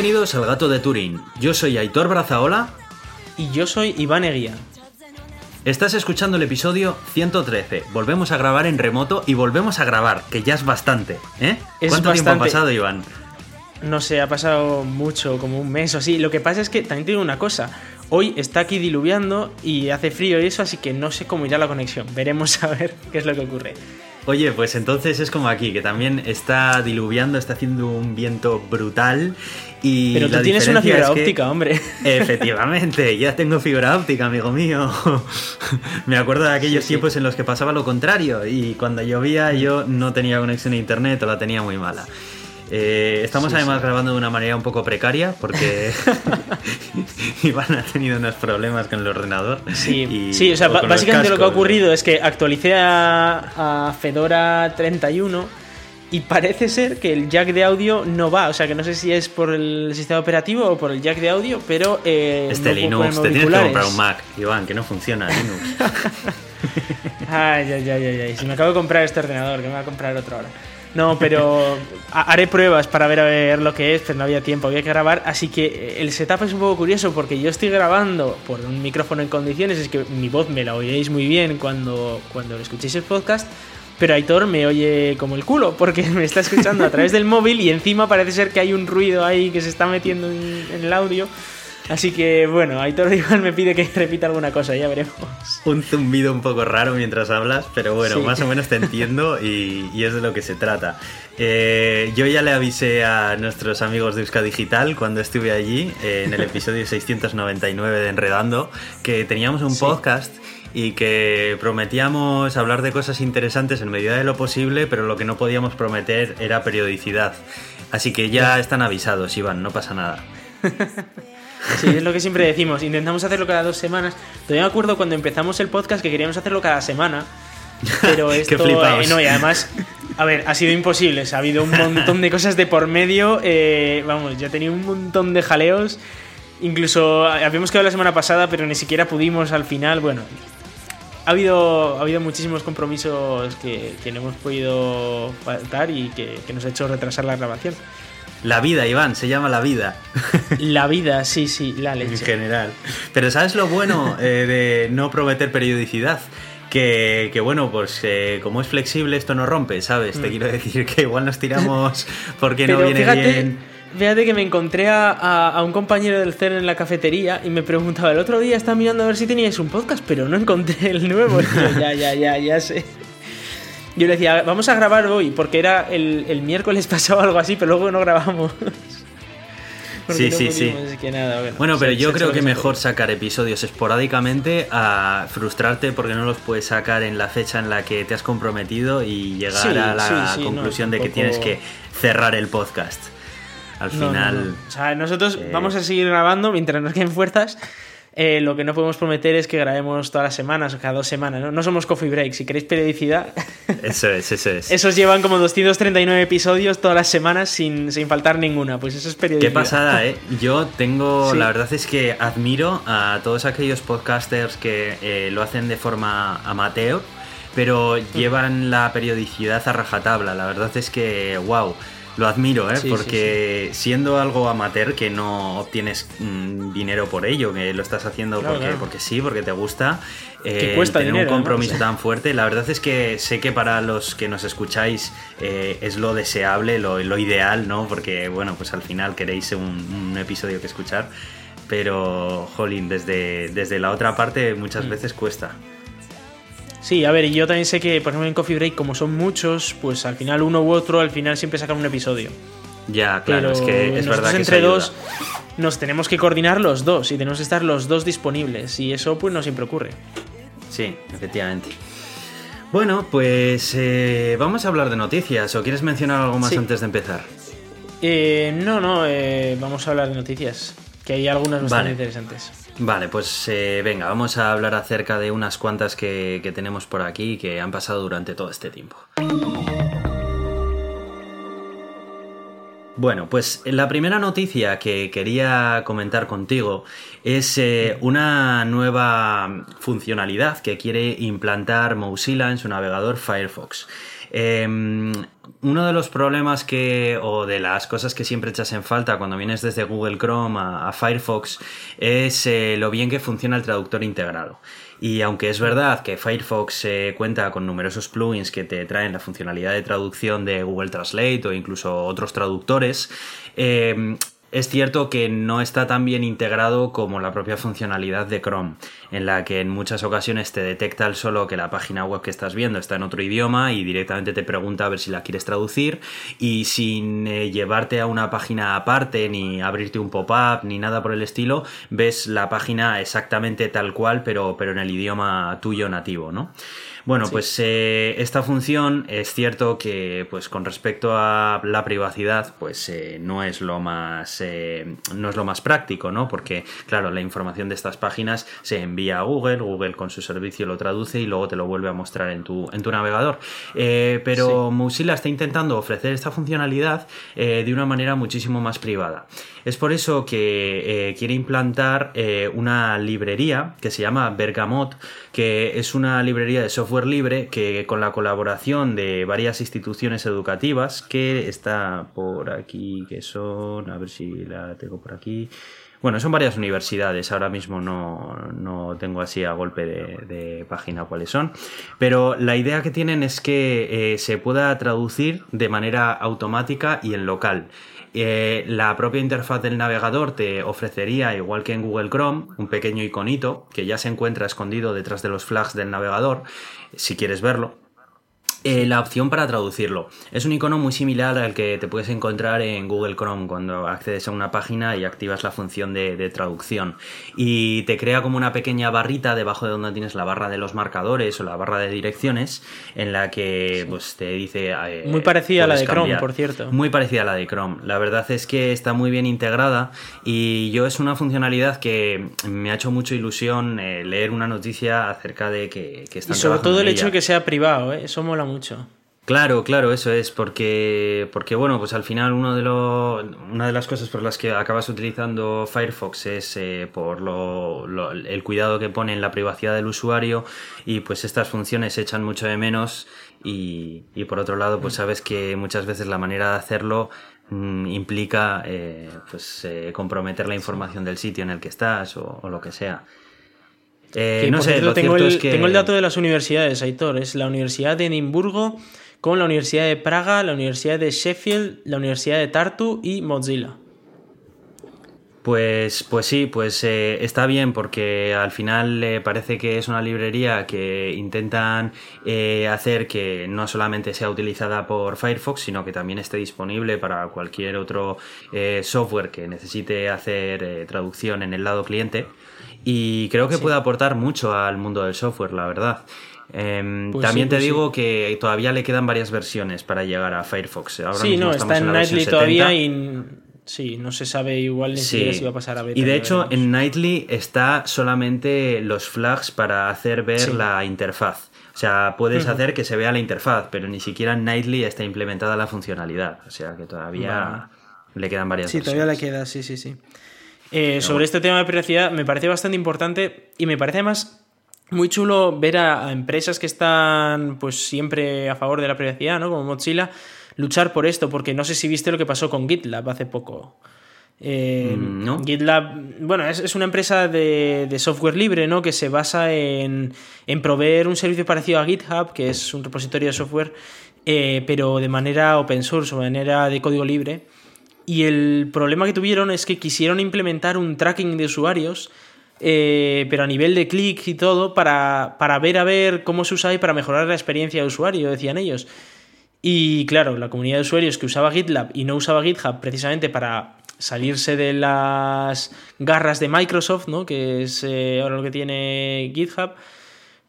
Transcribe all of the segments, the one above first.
Bienvenidos al Gato de Turín. Yo soy Aitor Brazaola. Y yo soy Iván Eguía. Estás escuchando el episodio 113. Volvemos a grabar en remoto y volvemos a grabar, que ya es bastante. ¿eh? Es ¿Cuánto tiempo ha pasado, Iván? No sé, ha pasado mucho, como un mes o así. Lo que pasa es que también te digo una cosa. Hoy está aquí diluviando y hace frío y eso, así que no sé cómo irá la conexión. Veremos a ver qué es lo que ocurre. Oye, pues entonces es como aquí, que también está diluviando, está haciendo un viento brutal y Pero tú tienes una fibra que- óptica, hombre. Efectivamente, ya tengo fibra óptica, amigo mío. Me acuerdo de aquellos Sí, sí. tiempos en los que pasaba lo contrario y cuando llovía yo no tenía conexión a internet o la tenía muy mala. Eh, estamos Sí, además grabando de una manera un poco precaria porque Iván ha tenido unos problemas con el ordenador. Sí, y- sí o sea, o básicamente lo que ha ocurrido es que actualicé a, a Fedora 31 y parece ser que el jack de audio no va. O sea, que no sé si es por el sistema operativo o por el jack de audio, pero. Eh, Este no Linux, te tienes que comprar un Mac, Iván, que no funciona Linux. Ay, ay, ay, ay, ay. Si me acabo de comprar este ordenador, que me voy a comprar otro ahora. No, pero ha- haré pruebas para ver a ver lo que es, pero no había tiempo, había que grabar. Así que eh, el setup es un poco curioso porque yo estoy grabando por un micrófono en condiciones, es que mi voz me la oiréis muy bien cuando, cuando escuchéis el podcast. Pero Aitor me oye como el culo porque me está escuchando a través del móvil y encima parece ser que hay un ruido ahí que se está metiendo en, en el audio. Así que bueno, Aitor igual me pide que repita alguna cosa, ya veremos. un zumbido un poco raro mientras hablas, pero bueno, Sí. más o menos te entiendo y, y es de lo que se trata. Eh, yo ya le avisé a nuestros amigos de Euska Digital cuando estuve allí, eh, en el episodio 699 de Enredando, que teníamos un Sí. podcast y que prometíamos hablar de cosas interesantes en medida de lo posible, pero lo que no podíamos prometer era periodicidad. Así que ya están avisados, Iván, no pasa nada. Sí, es lo que siempre decimos. Intentamos hacerlo cada dos semanas. Todavía me acuerdo cuando empezamos el podcast que queríamos hacerlo cada semana. Pero Qué esto. flipaos. eh, no, y además. A ver, ha sido imposible. o sea, ha habido un montón de cosas de por medio. eh, vamos, ya tenía un montón de jaleos. Incluso eh, habíamos quedado la semana pasada, pero ni siquiera pudimos al final. Bueno, ha habido, ha habido muchísimos compromisos que, que no hemos podido faltar y que, que nos ha hecho retrasar la grabación. La vida, Iván, se llama la vida. La vida, sí, sí, la en leche. general. Pero ¿sabes lo bueno eh, de no prometer periodicidad? Que, que bueno, pues eh, como es flexible esto no rompe, ¿sabes? Te quiero decir que igual nos tiramos porque no Mm. Viene fíjate, bien. Fíjate que me encontré a, a- a un compañero del CERN en la cafetería y me preguntaba, el otro día estaba mirando a ver si teníais un podcast, pero no encontré el nuevo. Yo, ya, ya, ya, ya sé. Yo le decía, vamos a grabar hoy, porque era el, el miércoles pasado algo así, pero luego no grabamos. Porque Sí, no sí, sí. que nada, bueno, Bueno, pero se- yo se- creo se- que mejor sacar episodios esporádicamente a frustrarte porque no los puedes sacar en la fecha en la que te has comprometido y llegar Sí, a la sí, sí, no, conclusión de que tienes que cerrar el podcast. Al No, no, final... no. O sea, nosotros eh, vamos a seguir grabando mientras nos queden fuerzas. Eh, lo que no podemos prometer es que grabemos todas las semanas o cada dos semanas. No, no somos coffee break. Si queréis periodicidad, Eso es, eso es. esos llevan como 239 episodios todas las semanas sin, sin faltar ninguna. Pues eso es periodicidad. Qué pasada, ¿eh? Yo tengo, Sí. la verdad es que admiro a todos aquellos podcasters que eh, lo hacen de forma amateur, pero Mm. llevan la periodicidad a rajatabla. La verdad es que, wow, lo admiro, ¿eh? Sí, sí, Porque siendo algo amateur, que no obtienes mm, dinero por ello, que lo estás haciendo Claro, porque, claro. porque sí, porque te gusta, Que eh, cuesta tener dinero, un compromiso tan fuerte. La verdad es que sé que para los que nos escucháis eh, es lo deseable, lo, lo ideal, ¿no? Porque, bueno, pues al final queréis un, un episodio que escuchar. Pero, jolín, desde, desde la otra parte muchas Mm. veces cuesta. Sí, a ver, y yo también sé que, por ejemplo, en Coffee Break, como son muchos, pues al final uno u otro, al final siempre sacan un episodio. Ya, claro, Pero es que es verdad que entre eso ayuda. dos nos tenemos que coordinar los dos y tenemos que estar los dos disponibles. Y eso, pues, no siempre ocurre. Sí, efectivamente. Bueno, pues eh, vamos a hablar de noticias. ¿O quieres mencionar algo más Sí. antes de empezar? Eh, no, no, eh, vamos a hablar de noticias. Que hay algunas bastante Vale. interesantes. Vale, pues eh, venga, vamos a hablar acerca de unas cuantas que, que tenemos por aquí que han pasado durante todo este tiempo. Bueno, pues la primera noticia que quería comentar contigo es eh, una nueva funcionalidad que quiere implantar Mozilla en su navegador Firefox. Em, uno de los problemas que, o de las cosas que siempre echas en falta cuando vienes desde Google Chrome a, Firefox es eh, lo bien que funciona el traductor integrado. Y aunque es verdad que Firefox eh, cuenta con numerosos plugins que te traen la funcionalidad de traducción de Google Translate o incluso otros traductores, eh, es cierto que no está tan bien integrado como la propia funcionalidad de Chrome, en la que en muchas ocasiones te detecta el solo que la página web que estás viendo está en otro idioma y directamente te pregunta a ver si la quieres traducir y sin eh, llevarte a una página aparte ni abrirte un pop-up ni nada por el estilo, ves la página exactamente tal cual pero, pero en el idioma tuyo nativo, ¿no? Bueno, pues eh, esta función es cierto que, pues con respecto a la privacidad, pues eh, no es lo más eh, no es lo más práctico, ¿no? Porque, claro, la información de estas páginas se envía a Google, Google con su servicio lo traduce y luego te lo vuelve a mostrar en tu, en tu navegador. pero Mozilla está intentando ofrecer esta funcionalidad de una manera muchísimo más privada. Es por eso que quiere implantar una librería que se llama Bergamot, que es una librería de software libre que con la colaboración de varias instituciones educativas que está por aquí, que son, a ver si la tengo por aquí. Bueno, son varias universidades, ahora mismo no, tengo así a golpe de, página cuáles son, pero la idea que tienen es que eh, se pueda traducir de manera automática y en local. Eh, la propia interfaz del navegador te ofrecería, igual que en Google Chrome, un pequeño iconito que ya se encuentra escondido detrás de los flags del navegador, si quieres verlo. Eh, la opción para traducirlo. Es un icono muy similar al que te puedes encontrar en Google Chrome cuando accedes a una página y activas la función de, traducción. Y te crea como una pequeña barrita debajo de donde tienes la barra de los marcadores o la barra de direcciones en la que pues, te dice... Eh, muy parecida a la de Chrome, por cierto. Muy parecida a la de Chrome. La verdad es que está muy bien integrada y yo es una funcionalidad que me ha hecho mucha ilusión eh, leer una noticia acerca de que, que están Y sobre todo el hecho de que sea privado, eso mola mucho. Claro, claro, eso es, porque, porque bueno, pues al final uno de lo, una de las cosas por las que acabas utilizando Firefox es eh, por lo, el cuidado que pone en la privacidad del usuario y pues estas funciones se echan mucho de menos y, y por otro lado pues sabes que muchas veces la manera de hacerlo mm, implica eh, pues eh, comprometer la información del sitio en el que estás o, lo que sea. No sé, lo tengo, el, es que... tengo el dato de las universidades, Aitor. Es la Universidad de Edimburgo, con la Universidad de Praga, la Universidad de Sheffield, la Universidad de Tartu y Mozilla. Pues, pues sí, pues eh, está bien porque al final eh, parece que es una librería que intentan eh, hacer que no solamente sea utilizada por Firefox, sino que también esté disponible para cualquier otro software que necesite hacer traducción en el lado cliente. Y creo que puede aportar mucho al mundo del software, la verdad. Em, pues también te pues digo que todavía le quedan varias versiones para llegar a Firefox. Ahora sí, no, está en, Nightly todavía y sí, no se sabe igual ni siquiera si va a pasar a beta. Y de hecho, en Nightly está solamente los flags para hacer ver la interfaz. O sea, puedes hacer que se vea la interfaz, pero ni siquiera en Nightly está implementada la funcionalidad. O sea que todavía le quedan varias Sí, todavía le queda, sí, sí, sí. Eh, sobre este tema de privacidad me parece bastante importante y me parece más muy chulo ver a, empresas que están pues siempre a favor de la privacidad, ¿no? Como Mozilla, luchar por esto, porque no sé si viste lo que pasó con GitLab hace poco. Eh, mm, GitLab, bueno, es, una empresa de, software libre, ¿no? Que se basa en, proveer un servicio parecido a GitHub, que es un repositorio de software, eh, pero de manera open source, de manera de código libre. Y el problema que tuvieron es que quisieron implementar un tracking de usuarios eh, pero a nivel de clic y todo, para, ver a ver cómo se usaba y para mejorar la experiencia de usuario, decían ellos. Y claro, la comunidad de usuarios que usaba GitLab y no usaba GitHub precisamente para salirse de las garras de Microsoft, ¿no? que es eh, ahora lo que tiene GitHub,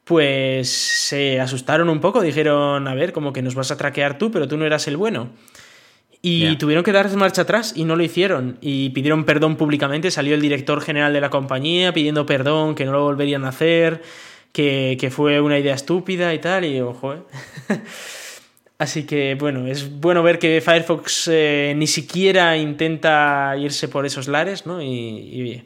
pues se asustaron un poco, dijeron, a ver, como que nos vas a traquear tú, pero tú no eras el bueno. Y tuvieron que dar marcha atrás y no lo hicieron. Y pidieron perdón públicamente. Salió el director general de la compañía pidiendo perdón, que no lo volverían a hacer, que, fue una idea estúpida y tal. Y ojo, ¿eh? Así que bueno, es bueno ver que Firefox eh, ni siquiera intenta irse por esos lares, ¿no? Y, y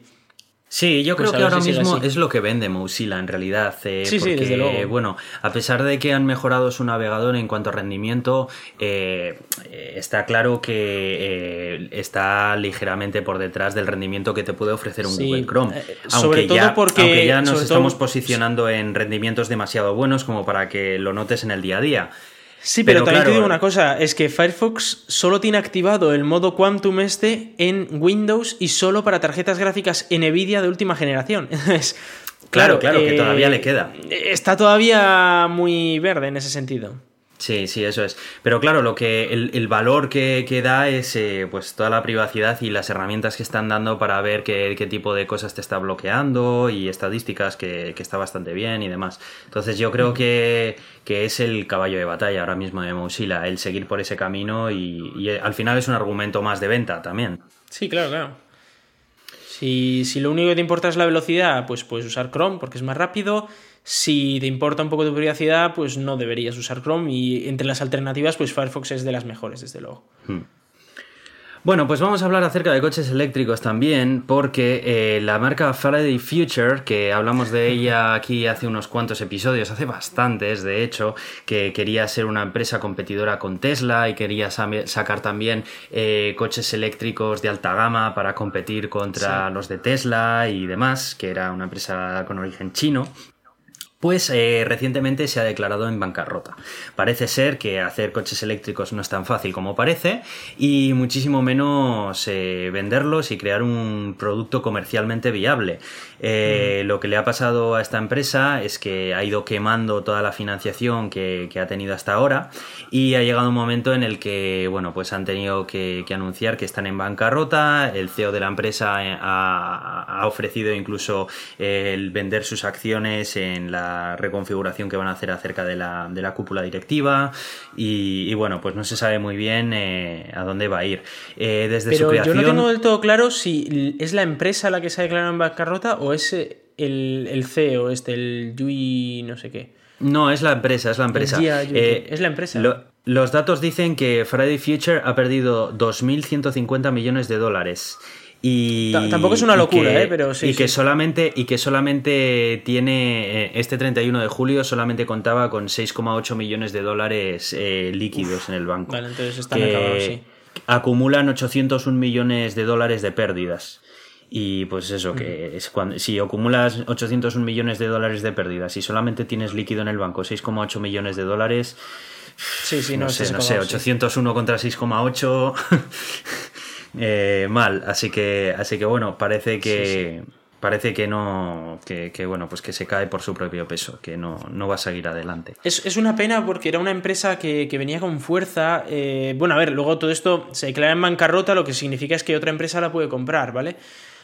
Sí, yo Pues creo que ahora si mismo es lo que vende Mozilla en realidad. eh, Sí, sí, porque, desde luego. bueno, a pesar de que han mejorado su navegador en cuanto a rendimiento, eh, eh, está claro que eh, está ligeramente por detrás del rendimiento que te puede ofrecer un Sí, Google Chrome. Aunque sobre todo ya, porque- aunque ya nos estamos todo- posicionando en rendimientos demasiado buenos como para que lo notes en el día a día. Sí, pero, Pero también claro, te digo una cosa, es que Firefox solo tiene activado el modo Quantum este en Windows y solo para tarjetas gráficas NVIDIA de última generación. Claro, claro, que todavía le queda. Está todavía muy verde en ese sentido. Sí, sí, eso es. Pero claro, lo que el, el valor que, que da es eh, pues toda la privacidad y las herramientas que están dando para ver qué, qué tipo de cosas te está bloqueando y estadísticas que, que está bastante bien y demás. Entonces yo creo que, que es el caballo de batalla ahora mismo de Mozilla, el seguir por ese camino y, y, eh, al final es un argumento más de venta también. Sí, claro, claro. Si, si lo único que te importa es la velocidad, pues puedes usar Chrome porque es más rápido. Si te importa un poco tu privacidad, pues no deberías usar Chrome. Y entre las alternativas, pues Firefox es de las mejores, desde luego. Hmm. Bueno, pues vamos a hablar acerca de coches eléctricos también, porque eh, la marca Faraday Future, que hablamos de ella aquí hace unos cuantos episodios, hace bastantes de hecho, que quería ser una empresa competidora con Tesla y quería sa- sacar también eh, coches eléctricos de alta gama para competir contra Sí. los de Tesla y demás, que era una empresa con origen chino. Pues eh, recientemente se ha declarado en bancarrota. Parece ser que hacer coches eléctricos no es tan fácil como parece y muchísimo menos eh, venderlos y crear un producto comercialmente viable. Eh, Lo que le ha pasado a esta empresa es que ha ido quemando toda la financiación que, que ha tenido hasta ahora y ha llegado un momento en el que, bueno, pues han tenido que, que anunciar que están en bancarrota. El CEO de la empresa ha, ha ofrecido incluso el vender sus acciones en la reconfiguración que van a hacer acerca de la, de la cúpula directiva y, y, bueno, pues no se sabe muy bien eh, a dónde va a ir. Eh, desde Pero su creación... yo no tengo del todo claro si es la empresa la que se ha declarado en bancarrota o es eh, el, el CEO, este, el Yui no sé qué. No, es la empresa, es la empresa. Yui, Eh, es la empresa. lo- los datos dicen que Friday Future ha perdido 2.150 millones de dólares. Y, Ta- tampoco es una locura, que- ¿eh? Pero sí, Y que sí. solamente, y que solamente tiene, eh, este 31 de julio solamente contaba con 6,8 millones de dólares eh, líquidos en el banco. Vale, entonces están que acabados, sí. Acumulan 801 millones de dólares de pérdidas. Y pues eso, que es cuando, si acumulas 801 millones de dólares de pérdidas y solamente tienes líquido en el banco 6,8 millones de dólares, Sí, sí, no, no, sé, no sé, acabado, sí. 801 contra 6,8. eh, mal, así que, así que bueno, parece que. Parece que no. Que, que, bueno, pues que se cae por su propio peso, que no, no va a seguir adelante. Es, es una pena porque era una empresa que, que venía con fuerza. eh, bueno, a ver, luego todo esto se declara en bancarrota, lo que significa es que otra empresa la puede comprar, ¿vale?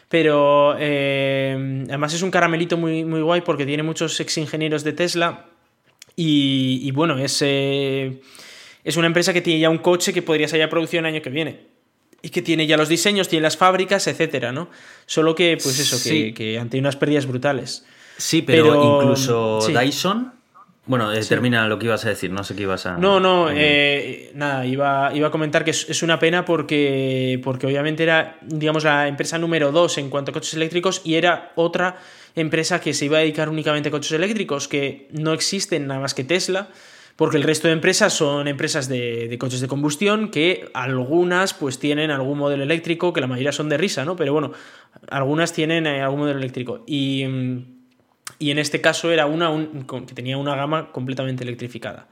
Pero eh, además es un caramelito muy, muy guay porque tiene muchos ex ingenieros de Tesla. Y, y bueno, es, eh, es una empresa que tiene ya un coche que podría salir a producción el año que viene. Y que tiene ya los diseños, tiene las fábricas, etcétera, ¿no? Solo que, pues eso, Sí. que, que han tenido unas pérdidas brutales. Sí, pero, Pero- incluso sí. Dyson. Bueno, eh, termina lo que ibas a decir, no sé qué ibas a. No, no, eh, nada, iba, iba a comentar que es, es una pena porque, porque obviamente era, digamos, la empresa número dos en cuanto a coches eléctricos y era otra empresa que se iba a dedicar únicamente a coches eléctricos, que no existen nada más que Tesla, porque el resto de empresas son empresas de, coches de combustión que algunas pues tienen algún modelo eléctrico, que la mayoría son de risa, ¿no? Pero bueno, algunas tienen eh, algún modelo eléctrico. Y, mm, y en este caso era una que tenía una gama completamente electrificada.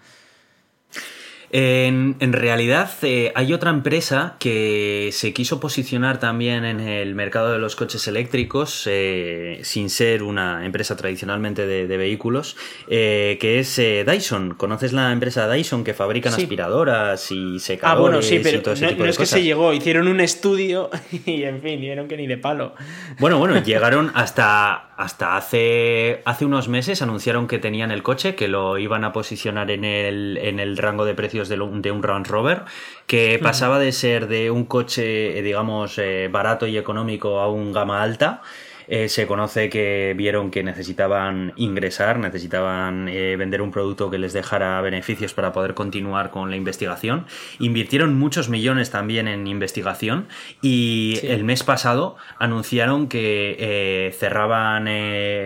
En, en realidad eh, hay otra empresa que se quiso posicionar también en el mercado de los coches eléctricos eh, sin ser una empresa tradicionalmente de, de vehículos, eh, que es eh, Dyson. ¿Conoces la empresa Dyson que fabrican Sí. aspiradoras y Ah, secadores bueno, sí, y pero todo ese no, tipo no de es que se llegó, hicieron un estudio y en fin, vieron que ni de palo. Bueno, bueno, llegaron hasta, hasta hace, hace unos meses, anunciaron que tenían el coche, que lo iban a posicionar en el, en el rango de precios de, lo- de un Range Rover, que pasaba de ser de un coche, digamos, eh, barato y económico a un gama alta. Eh, se conoce que vieron que necesitaban ingresar, necesitaban eh, vender un producto que les dejara beneficios para poder continuar con la investigación. Invirtieron muchos millones también en investigación y el mes pasado anunciaron que eh, cerraban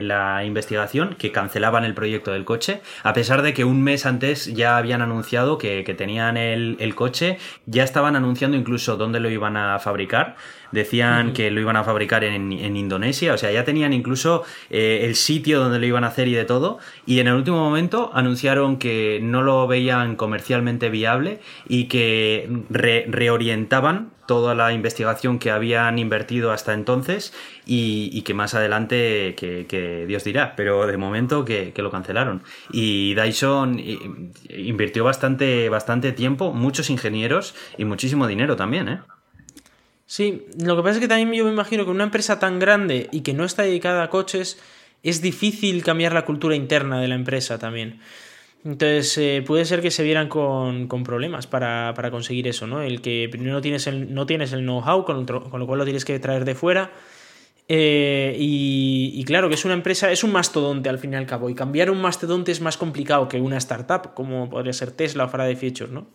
la investigación, que cancelaban el proyecto del coche, a pesar de que un mes antes ya habían anunciado que, tenían el, el coche, ya estaban anunciando incluso dónde lo iban a fabricar. Decían que lo iban a fabricar en, Indonesia, o sea, ya tenían incluso eh, el sitio donde lo iban a hacer y de todo. Y en el último momento anunciaron que no lo veían comercialmente viable y que reorientaban toda la investigación que habían invertido hasta entonces y, que más adelante que, Dios dirá, pero de momento que, lo cancelaron. Y Dyson invirtió bastante, bastante tiempo, muchos ingenieros y muchísimo dinero también, ¿eh? Sí, lo que pasa es que también yo me imagino que una empresa tan grande y que no está dedicada a coches, es difícil cambiar la cultura interna de la empresa también. Entonces, eh, puede ser que se vieran con, problemas para, conseguir eso, ¿no? El que primero tienes el, no tienes el know-how, con, lo cual lo tienes que traer de fuera. Eh, y, y, claro, que es una empresa, es un mastodonte al fin y al cabo. Y cambiar un mastodonte es más complicado que una startup, como podría ser Tesla o Faraday Future, ¿no?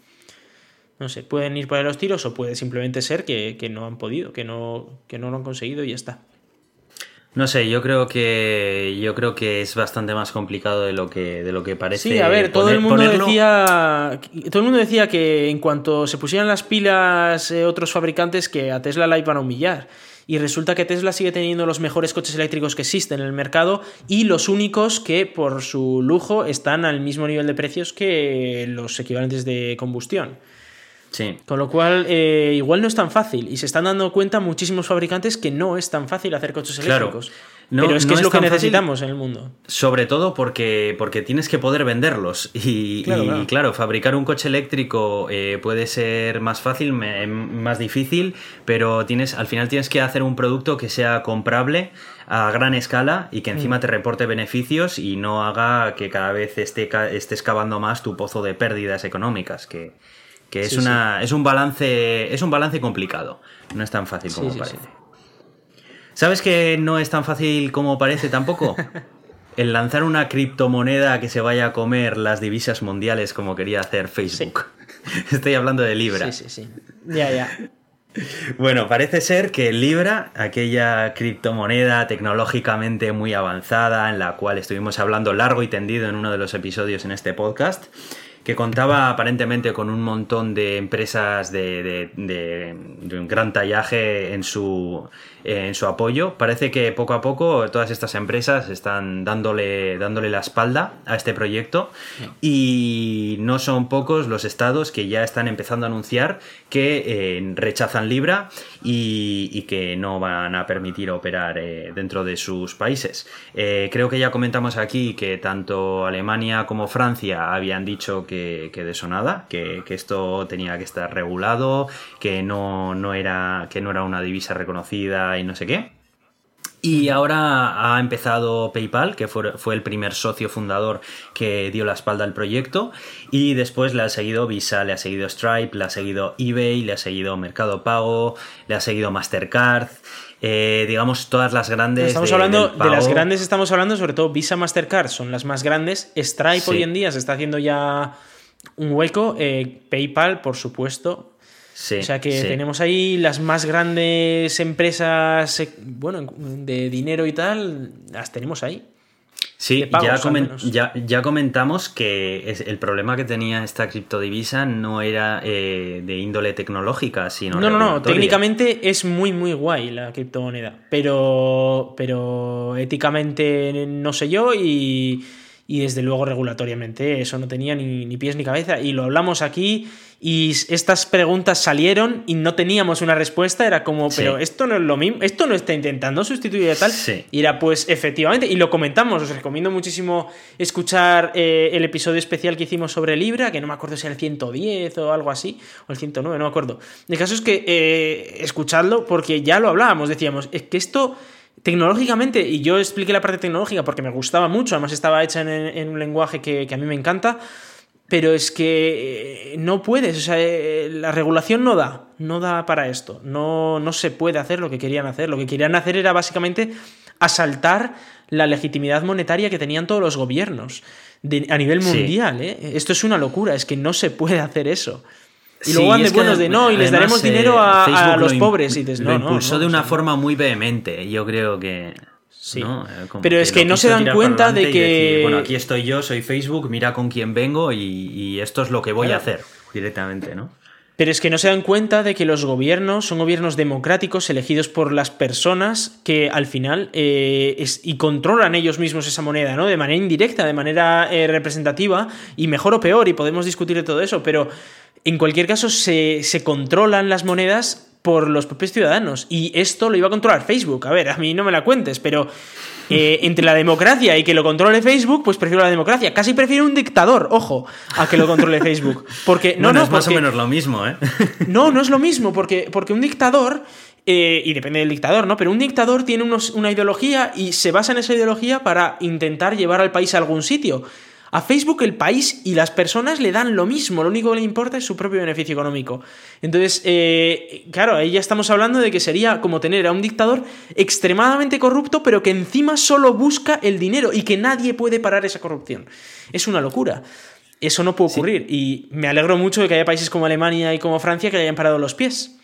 No sé, pueden ir por los tiros o puede simplemente ser que, no han podido, que no, que no lo han conseguido y ya está. No sé, yo creo que yo creo que es bastante más complicado de lo que de lo que parece. Sí, a ver, todo el mundo decía todo el mundo decía que en cuanto se pusieran las pilas eh, otros fabricantes que a Tesla la iban a humillar. Y resulta que Tesla sigue teniendo los mejores coches eléctricos que existen en el mercado y los únicos que por su lujo están al mismo nivel de precios que los equivalentes de combustión. Con lo cual, eh, igual no es tan fácil. Y se están dando cuenta muchísimos fabricantes que no es tan fácil hacer coches eléctricos. Pero es que es, lo que necesitamos en el mundo. Sobre todo porque, porque tienes que poder venderlos. Y claro, fabricar un coche eléctrico eh, puede ser más fácil, más difícil, pero tienes, al final tienes que hacer un producto que sea comprable a gran escala y que encima mm. te reporte beneficios y no haga que cada vez esté, estés cavando más tu pozo de pérdidas económicas. Que, que es una es un balance es un balance complicado. No es tan fácil como parece. Sabes que no es tan fácil como parece tampoco el lanzar una criptomoneda que se vaya a comer las divisas mundiales como quería hacer Facebook. Estoy hablando de Libra. Sí sí sí. Ya ya. Bueno, parece ser que Libra, aquella criptomoneda tecnológicamente muy avanzada en la cual estuvimos hablando largo y tendido en uno de los episodios en este podcast, que contaba aparentemente con un montón de empresas de, un gran tallaje en su, en su apoyo. Parece que poco a poco todas estas empresas están dándole, dándole la espalda a este proyecto y no son pocos los estados que ya están empezando a anunciar que eh, rechazan Libra y, que no van a permitir operar eh, dentro de sus países. Eh, creo que ya comentamos aquí que tanto Alemania como Francia habían dicho que, de eso nada, que, que, esto tenía que estar regulado, que no, no era, que no era una divisa reconocida y no sé qué. Y ahora ha empezado PayPal, que fue, el primer socio fundador que dio la espalda al proyecto. Y después le ha seguido Visa, le ha seguido Stripe, le ha seguido eBay, le ha seguido Mercado Pago, le ha seguido Mastercard. Eh, digamos, todas las grandes. Estamos hablando de las grandes, estamos hablando sobre todo Visa, Mastercard son las más grandes. Stripe hoy en día se está haciendo ya un hueco. Eh, PayPal, por supuesto, o sea que tenemos ahí las más grandes empresas, eh, bueno, de dinero y tal, las tenemos ahí. Sí, ya, ya, comentamos que el problema que tenía esta criptodivisa no era eh, de índole tecnológica, sino. No, no, no. Técnicamente es muy, muy guay la criptomoneda. Pero, pero éticamente no sé yo y, y desde luego regulatoriamente eso no tenía ni, ni pies ni cabeza. Y lo hablamos aquí y estas preguntas salieron y no teníamos una respuesta, era como, pero esto no es lo mismo, esto no está intentando sustituir a tal. Y era pues efectivamente, y lo comentamos, os recomiendo muchísimo escuchar eh, el episodio especial que hicimos sobre Libra, que no me acuerdo si era el 110 o algo así, o el 109, no me acuerdo. El caso es que eh, escuchadlo porque ya lo hablábamos, decíamos, es que esto tecnológicamente, y yo expliqué la parte tecnológica porque me gustaba mucho, además estaba hecha en, un lenguaje que, que, a mí me encanta, pero es que eh, no puedes, o sea, eh, la regulación no da, no da para esto, no, no se puede hacer lo que querían hacer, lo que querían hacer era básicamente asaltar la legitimidad monetaria que tenían todos los gobiernos a nivel mundial. ¿eh? Esto es una locura, es que no se puede hacer eso. Y luego van de buenos de no, y les daremos dinero a, los pobres. Y dices, no, lo impulsó de una forma muy vehemente. Yo creo que. Sí. Eh, Pero es que no se dan cuenta de que. bueno, aquí estoy yo, soy Facebook, mira con quién vengo y, esto es lo que voy a hacer directamente, ¿no? Pero es que no se dan cuenta de que los gobiernos son gobiernos democráticos elegidos por las personas que al final eh, y controlan ellos mismos esa moneda, ¿no? De manera indirecta, de manera eh, representativa y mejor o peor, y podemos discutir de todo eso, pero en cualquier caso se, se controlan las monedas por los propios ciudadanos. Y esto lo iba a controlar Facebook. A ver, a mí no me la cuentes, pero eh, entre la democracia y que lo controle Facebook, pues prefiero la democracia. Casi prefiero un dictador, ojo, a que lo controle Facebook. Porque no, no, es más o menos lo mismo, ¿eh? No, no es lo mismo, porque, porque un dictador. Eh, y depende del dictador, ¿no? Pero un dictador tiene una ideología y se basa en esa ideología para intentar llevar al país a algún sitio. A Facebook el país y las personas le dan lo mismo, lo único que le importa es su propio beneficio económico. Entonces, eh, claro, ahí ya estamos hablando de que sería como tener a un dictador extremadamente corrupto, pero que encima solo busca el dinero y que nadie puede parar esa corrupción. Es una locura. Eso no puede ocurrir y me alegro mucho de que haya países como Alemania y como Francia que le hayan parado los pies.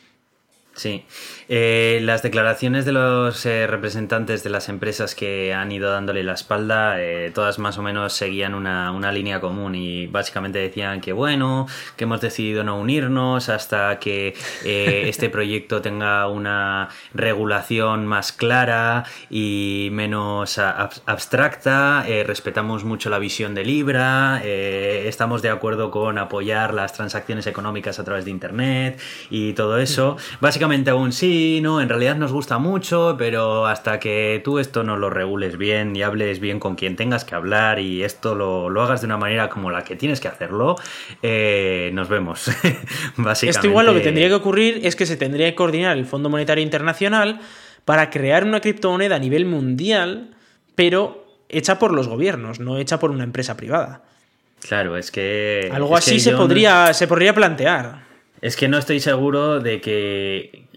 Sí, eh, las declaraciones de los eh, representantes de las empresas que han ido dándole la espalda, eh, todas más o menos seguían una, una, línea común y básicamente decían que bueno, que hemos decidido no unirnos hasta que este proyecto tenga una regulación más clara y menos abstracta, respetamos mucho la visión de Libra, estamos de acuerdo con apoyar las transacciones económicas a través de Internet y todo eso. Básicamente aún sí, no, en realidad nos gusta mucho, pero hasta que tú esto no lo regules bien y hables bien con quien tengas que hablar y esto lo, hagas de una manera como la que tienes que hacerlo, eh, nos vemos. Básicamente. Esto igual lo que tendría que ocurrir es que se tendría que coordinar el Fondo Monetario Internacional para crear una criptomoneda a nivel mundial, pero hecha por los gobiernos, no hecha por una empresa privada. Claro, es que. Algo así se, podría, se podría plantear. Es que no estoy seguro de que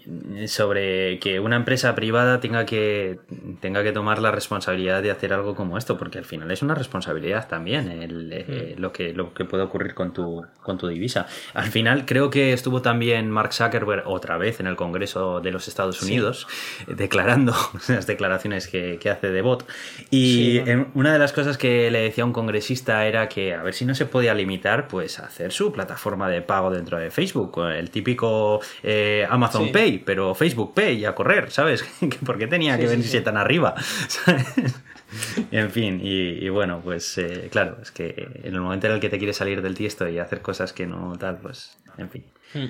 sobre que una empresa privada tenga que, tenga que tomar la responsabilidad de hacer algo como esto, porque al final es una responsabilidad también eh, mm. lo, que, lo que puede ocurrir con tu, con tu divisa. Al final creo que estuvo también Mark Zuckerberg otra vez en el Congreso de los Estados Unidos declarando las declaraciones que, hace de bot. Y una de las cosas que le decía a un congresista era que a ver si no se podía limitar pues a hacer su plataforma de pago dentro de Facebook, el típico eh, Amazon Pay pero Facebook Pay a correr, ¿sabes? ¿Por qué tenía que venirse tan arriba? en fin, y, bueno, pues eh, claro, es que en el momento en el que te quieres salir del tiesto y hacer cosas que no tal, pues en fin. Hmm.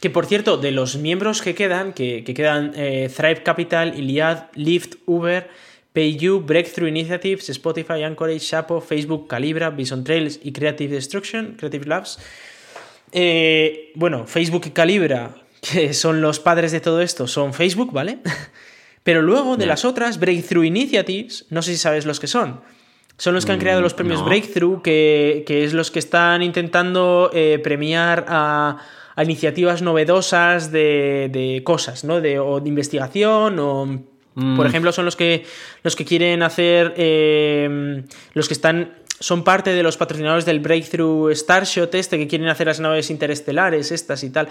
Que por cierto, de los miembros que quedan, que, quedan eh, Thrive Capital, Iliad, Lyft, Uber, PayU, Breakthrough Initiatives, Spotify, Anchorage, Shapo, Facebook, Calibra, Bison Trails y Creative Destruction, Creative Labs. Eh, bueno, Facebook y Calibra que son los padres de todo esto, son Facebook, ¿vale? Pero luego de las otras, Breakthrough Initiatives, no sé si sabes los que son. Son los que han creado los mm, premios Breakthrough, que, es los que están intentando eh, premiar a, iniciativas novedosas de, cosas, ¿no? De, o de investigación o... Por mm. ejemplo, son los que, los que quieren hacer... Eh, los que están son parte de los patrocinadores del Breakthrough Starshot este que quieren hacer las naves interestelares estas y tal.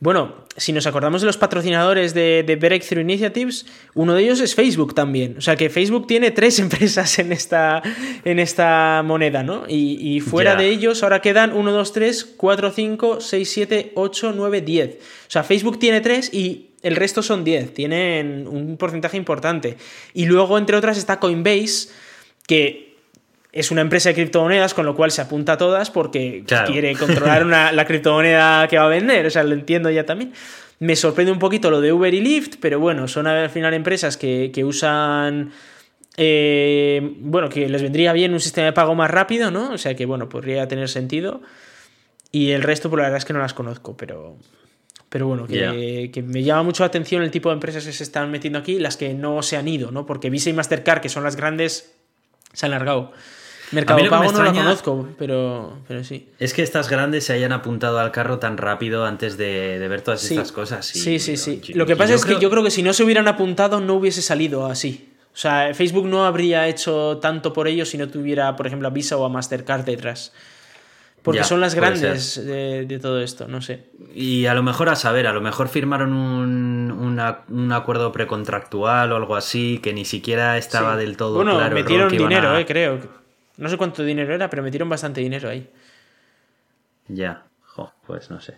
Bueno, si nos acordamos de los patrocinadores de, Breakthrough Initiatives, uno de ellos es Facebook también. O sea que Facebook tiene tres empresas en esta, en esta moneda, ¿no? Y, fuera de ellos ahora quedan 1, 2, 3, 4, 5, 6, 7, 8, 9, 10. O sea, Facebook tiene tres y el resto son 10. Tienen un porcentaje importante. Y luego, entre otras, está Coinbase, que es una empresa de criptomonedas, con lo cual se apunta a todas porque quiere controlar la criptomoneda que va a vender. O sea, lo entiendo ya también. Me sorprende un poquito lo de Uber y Lyft, pero bueno, son al final empresas que, usan. Eh, bueno, que les vendría bien un sistema de pago más rápido, ¿no? O sea que, bueno, podría tener sentido. Y el resto, pues la verdad es que no las conozco, pero. Pero bueno, que, que, me llama mucho la atención el tipo de empresas que se están metiendo aquí, las que no se han ido, ¿no? Porque Visa y Mastercard, que son las grandes, se han largado. Mercado Pago no lo conozco, pero, pero sí. Es que estas grandes se hayan apuntado al carro tan rápido antes de, ver todas estas cosas. sí, sí, sí. lo que pasa es que yo creo que si no se hubieran apuntado no hubiese salido así. O sea, Facebook no habría hecho tanto por ellos si no tuviera, por ejemplo, a Visa o a Mastercard detrás. Porque son las grandes de, todo esto, no sé. Y a lo mejor a saber, a lo mejor firmaron un, un acuerdo precontractual o algo así que ni siquiera estaba del todo bueno, claro. metieron dinero, eh, creo. No sé cuánto dinero era, pero metieron bastante dinero ahí. Ya, pues no sé.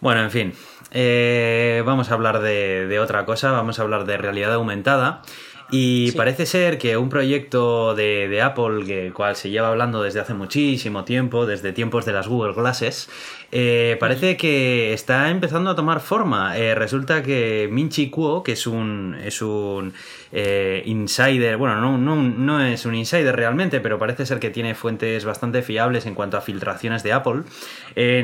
Bueno, en fin, eh, vamos a hablar de, de, otra cosa, vamos a hablar de realidad aumentada. Y parece ser que un proyecto de, de Apple, que cual se lleva hablando desde hace muchísimo tiempo, desde tiempos de las Google Glasses, eh, parece que está empezando a tomar forma. Eh, resulta que Minchi Kuo, que es un, es un eh, insider, bueno, no, no, no, es un insider realmente, pero parece ser que tiene fuentes bastante fiables en cuanto a filtraciones de Apple.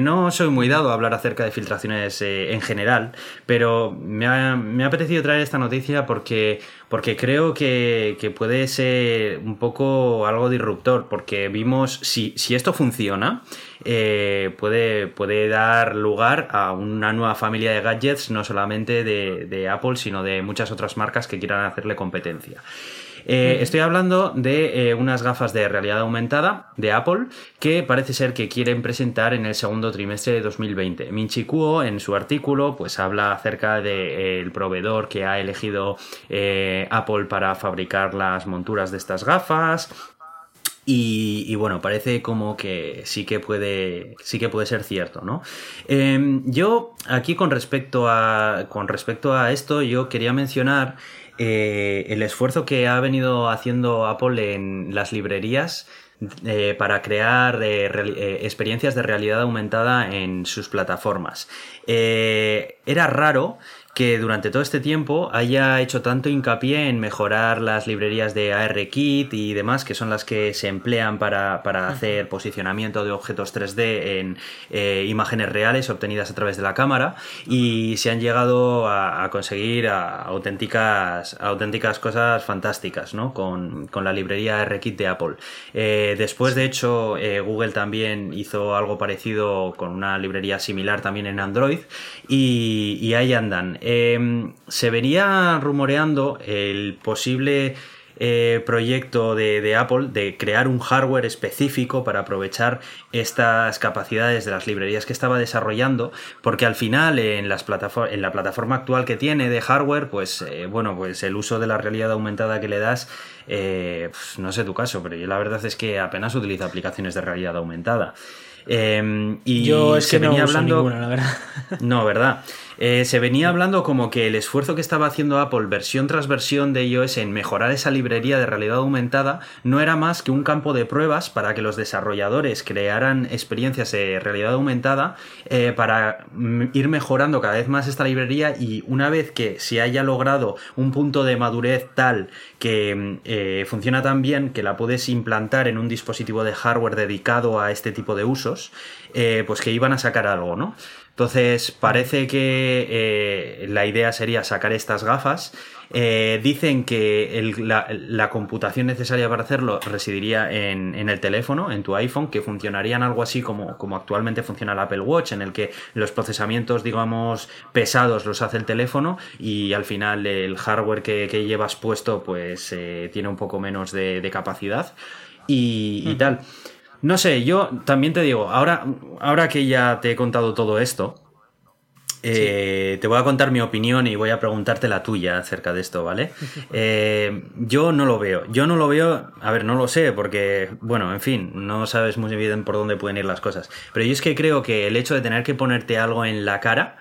no soy muy dado a hablar acerca de filtraciones en general, pero me ha, me ha apetecido traer esta noticia porque, porque creo que, puede ser un poco algo disruptor, porque vimos si, si esto funciona. Eh, puede, puede dar lugar a una nueva familia de gadgets, no solamente de, Apple, sino de muchas otras marcas que quieran hacerle competencia. Eh, estoy hablando de eh, unas gafas de realidad aumentada de Apple que parece ser que quieren presentar en el segundo trimestre de 2020. Minchi Kuo en su artículo pues habla acerca del proveedor que ha elegido Apple para fabricar las monturas de estas gafas, y, bueno, parece como que sí que puede, sí que puede ser cierto, ¿no? Em, yo aquí con respecto a, con respecto a esto, yo quería mencionar eh, el esfuerzo que ha venido haciendo Apple en las librerías eh, para crear eh, experiencias de realidad aumentada en sus plataformas. era raro que durante todo este tiempo haya hecho tanto hincapié en mejorar las librerías de ARKit y demás, que son las que se emplean para, hacer posicionamiento de objetos 3D en eh, imágenes reales obtenidas a través de la cámara y se han llegado a, conseguir auténticas, auténticas cosas fantásticas ¿no? con, la librería ARKit de Apple. Eh, después, de hecho, eh, Google también hizo algo parecido con una librería similar también en Android y, y ahí andan. Em, se venía rumoreando el posible eh, proyecto de, Apple de crear un hardware específico para aprovechar estas capacidades de las librerías que estaba desarrollando, porque al final en, las en la plataforma actual que tiene de hardware, pues eh, bueno, pues el uso de la realidad aumentada que le das, eh, pues, no sé tu caso, pero yo la verdad es que apenas utilizo aplicaciones de realidad aumentada. Em, y yo es que venía no hablando... ninguna, la verdad. No, ¿verdad? Eh, se venía hablando como que el esfuerzo que estaba haciendo Apple versión tras versión de iOS en mejorar esa librería de realidad aumentada no era más que un campo de pruebas para que los desarrolladores crearan experiencias de realidad aumentada eh, para ir mejorando cada vez más esta librería y una vez que se haya logrado un punto de madurez tal que eh, funciona tan bien que la puedes implantar en un dispositivo de hardware dedicado a este tipo de usos, pues que iban a sacar algo, ¿no? Entonces, parece que eh, la idea sería sacar estas gafas. Eh, dicen que la, computación necesaria para hacerlo residiría en, el teléfono, en tu iPhone, que funcionarían algo así como, como, actualmente funciona el Apple Watch, en el que los procesamientos, digamos, pesados los hace el teléfono y al final el hardware que, llevas puesto pues eh, tiene un poco menos de, capacidad y tal. No sé, yo también te digo, ahora, ahora que ya te he contado todo esto, eh, te voy a contar mi opinión y voy a preguntarte la tuya acerca de esto, ¿vale? Eh, yo no lo veo. Yo no lo veo, a ver, no lo sé, porque, bueno, en fin, no sabes muy bien por dónde pueden ir las cosas. Pero yo es que creo que el hecho de tener que ponerte algo en la cara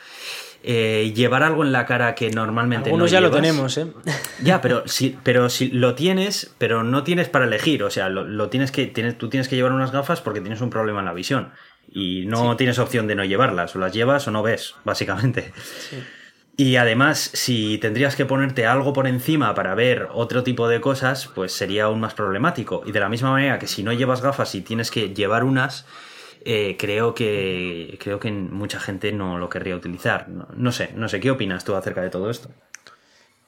eh, llevar algo en la cara que normalmente Algunos ya lo tenemos, ¿eh? Ya, pero si, pero si lo tienes, pero no tienes para elegir. O sea, lo, tienes que. Tienes, tú tienes que llevar unas gafas porque tienes un problema en la visión. Y no tienes opción de no llevarlas. O las llevas o no ves, básicamente. Y además, si tendrías que ponerte algo por encima para ver otro tipo de cosas, pues sería aún más problemático. Y de la misma manera que si no llevas gafas y tienes que llevar unas, eh, creo que creo que mucha gente no lo querría utilizar. No, sé, no sé, ¿qué opinas tú acerca de todo esto?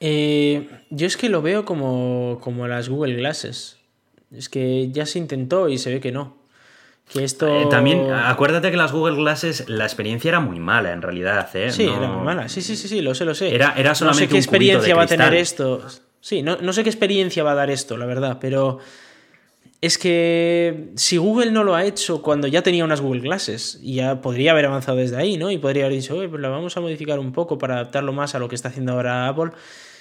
Eh, yo es que lo veo como, como las Google Glasses. Es que ya se intentó y se ve que no. Que esto... Eh, también, acuérdate que las Google Glasses, la experiencia era muy mala en realidad. Sí, era muy mala. Sí, sí, sí, sí, lo sé, lo sé. Era, era solamente no sé qué experiencia va a tener esto. Sí, no, no sé qué experiencia va a dar esto, la verdad, pero es que si Google no lo ha hecho cuando ya tenía unas Google Glasses, y ya podría haber avanzado desde ahí, ¿no? Y podría haber dicho, oye, pues la vamos a modificar un poco para adaptarlo más a lo que está haciendo ahora Apple.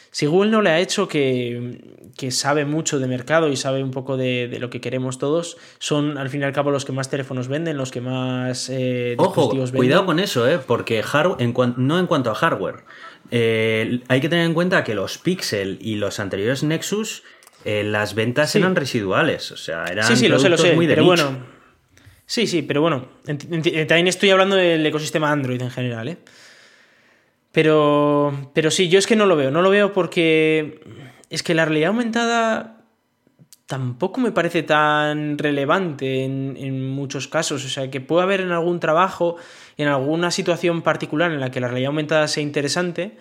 Si Google no le ha hecho que, que sabe mucho de mercado y sabe un poco de, de, lo que queremos todos, son al fin y al cabo los que más teléfonos venden, los que más eh, Ojo, cuidado con eso, ¿eh? porque en no en cuanto a hardware. Eh, hay que tener en cuenta que los Pixel y los anteriores Nexus, eh, las ventas Sí. eran residuales, o sea, eran Sí, sí, lo sé, lo sé. muy de Pero nicho. bueno. Sí, sí, pero bueno. enti- También estoy hablando del ecosistema Android en general, ¿eh? Pero. Pero sí, yo es que no lo veo. No lo veo porque. Es que la realidad aumentada. Tampoco me parece tan relevante en, en muchos casos. O sea, que puede haber en algún trabajo, en alguna situación particular en la que la realidad aumentada sea interesante,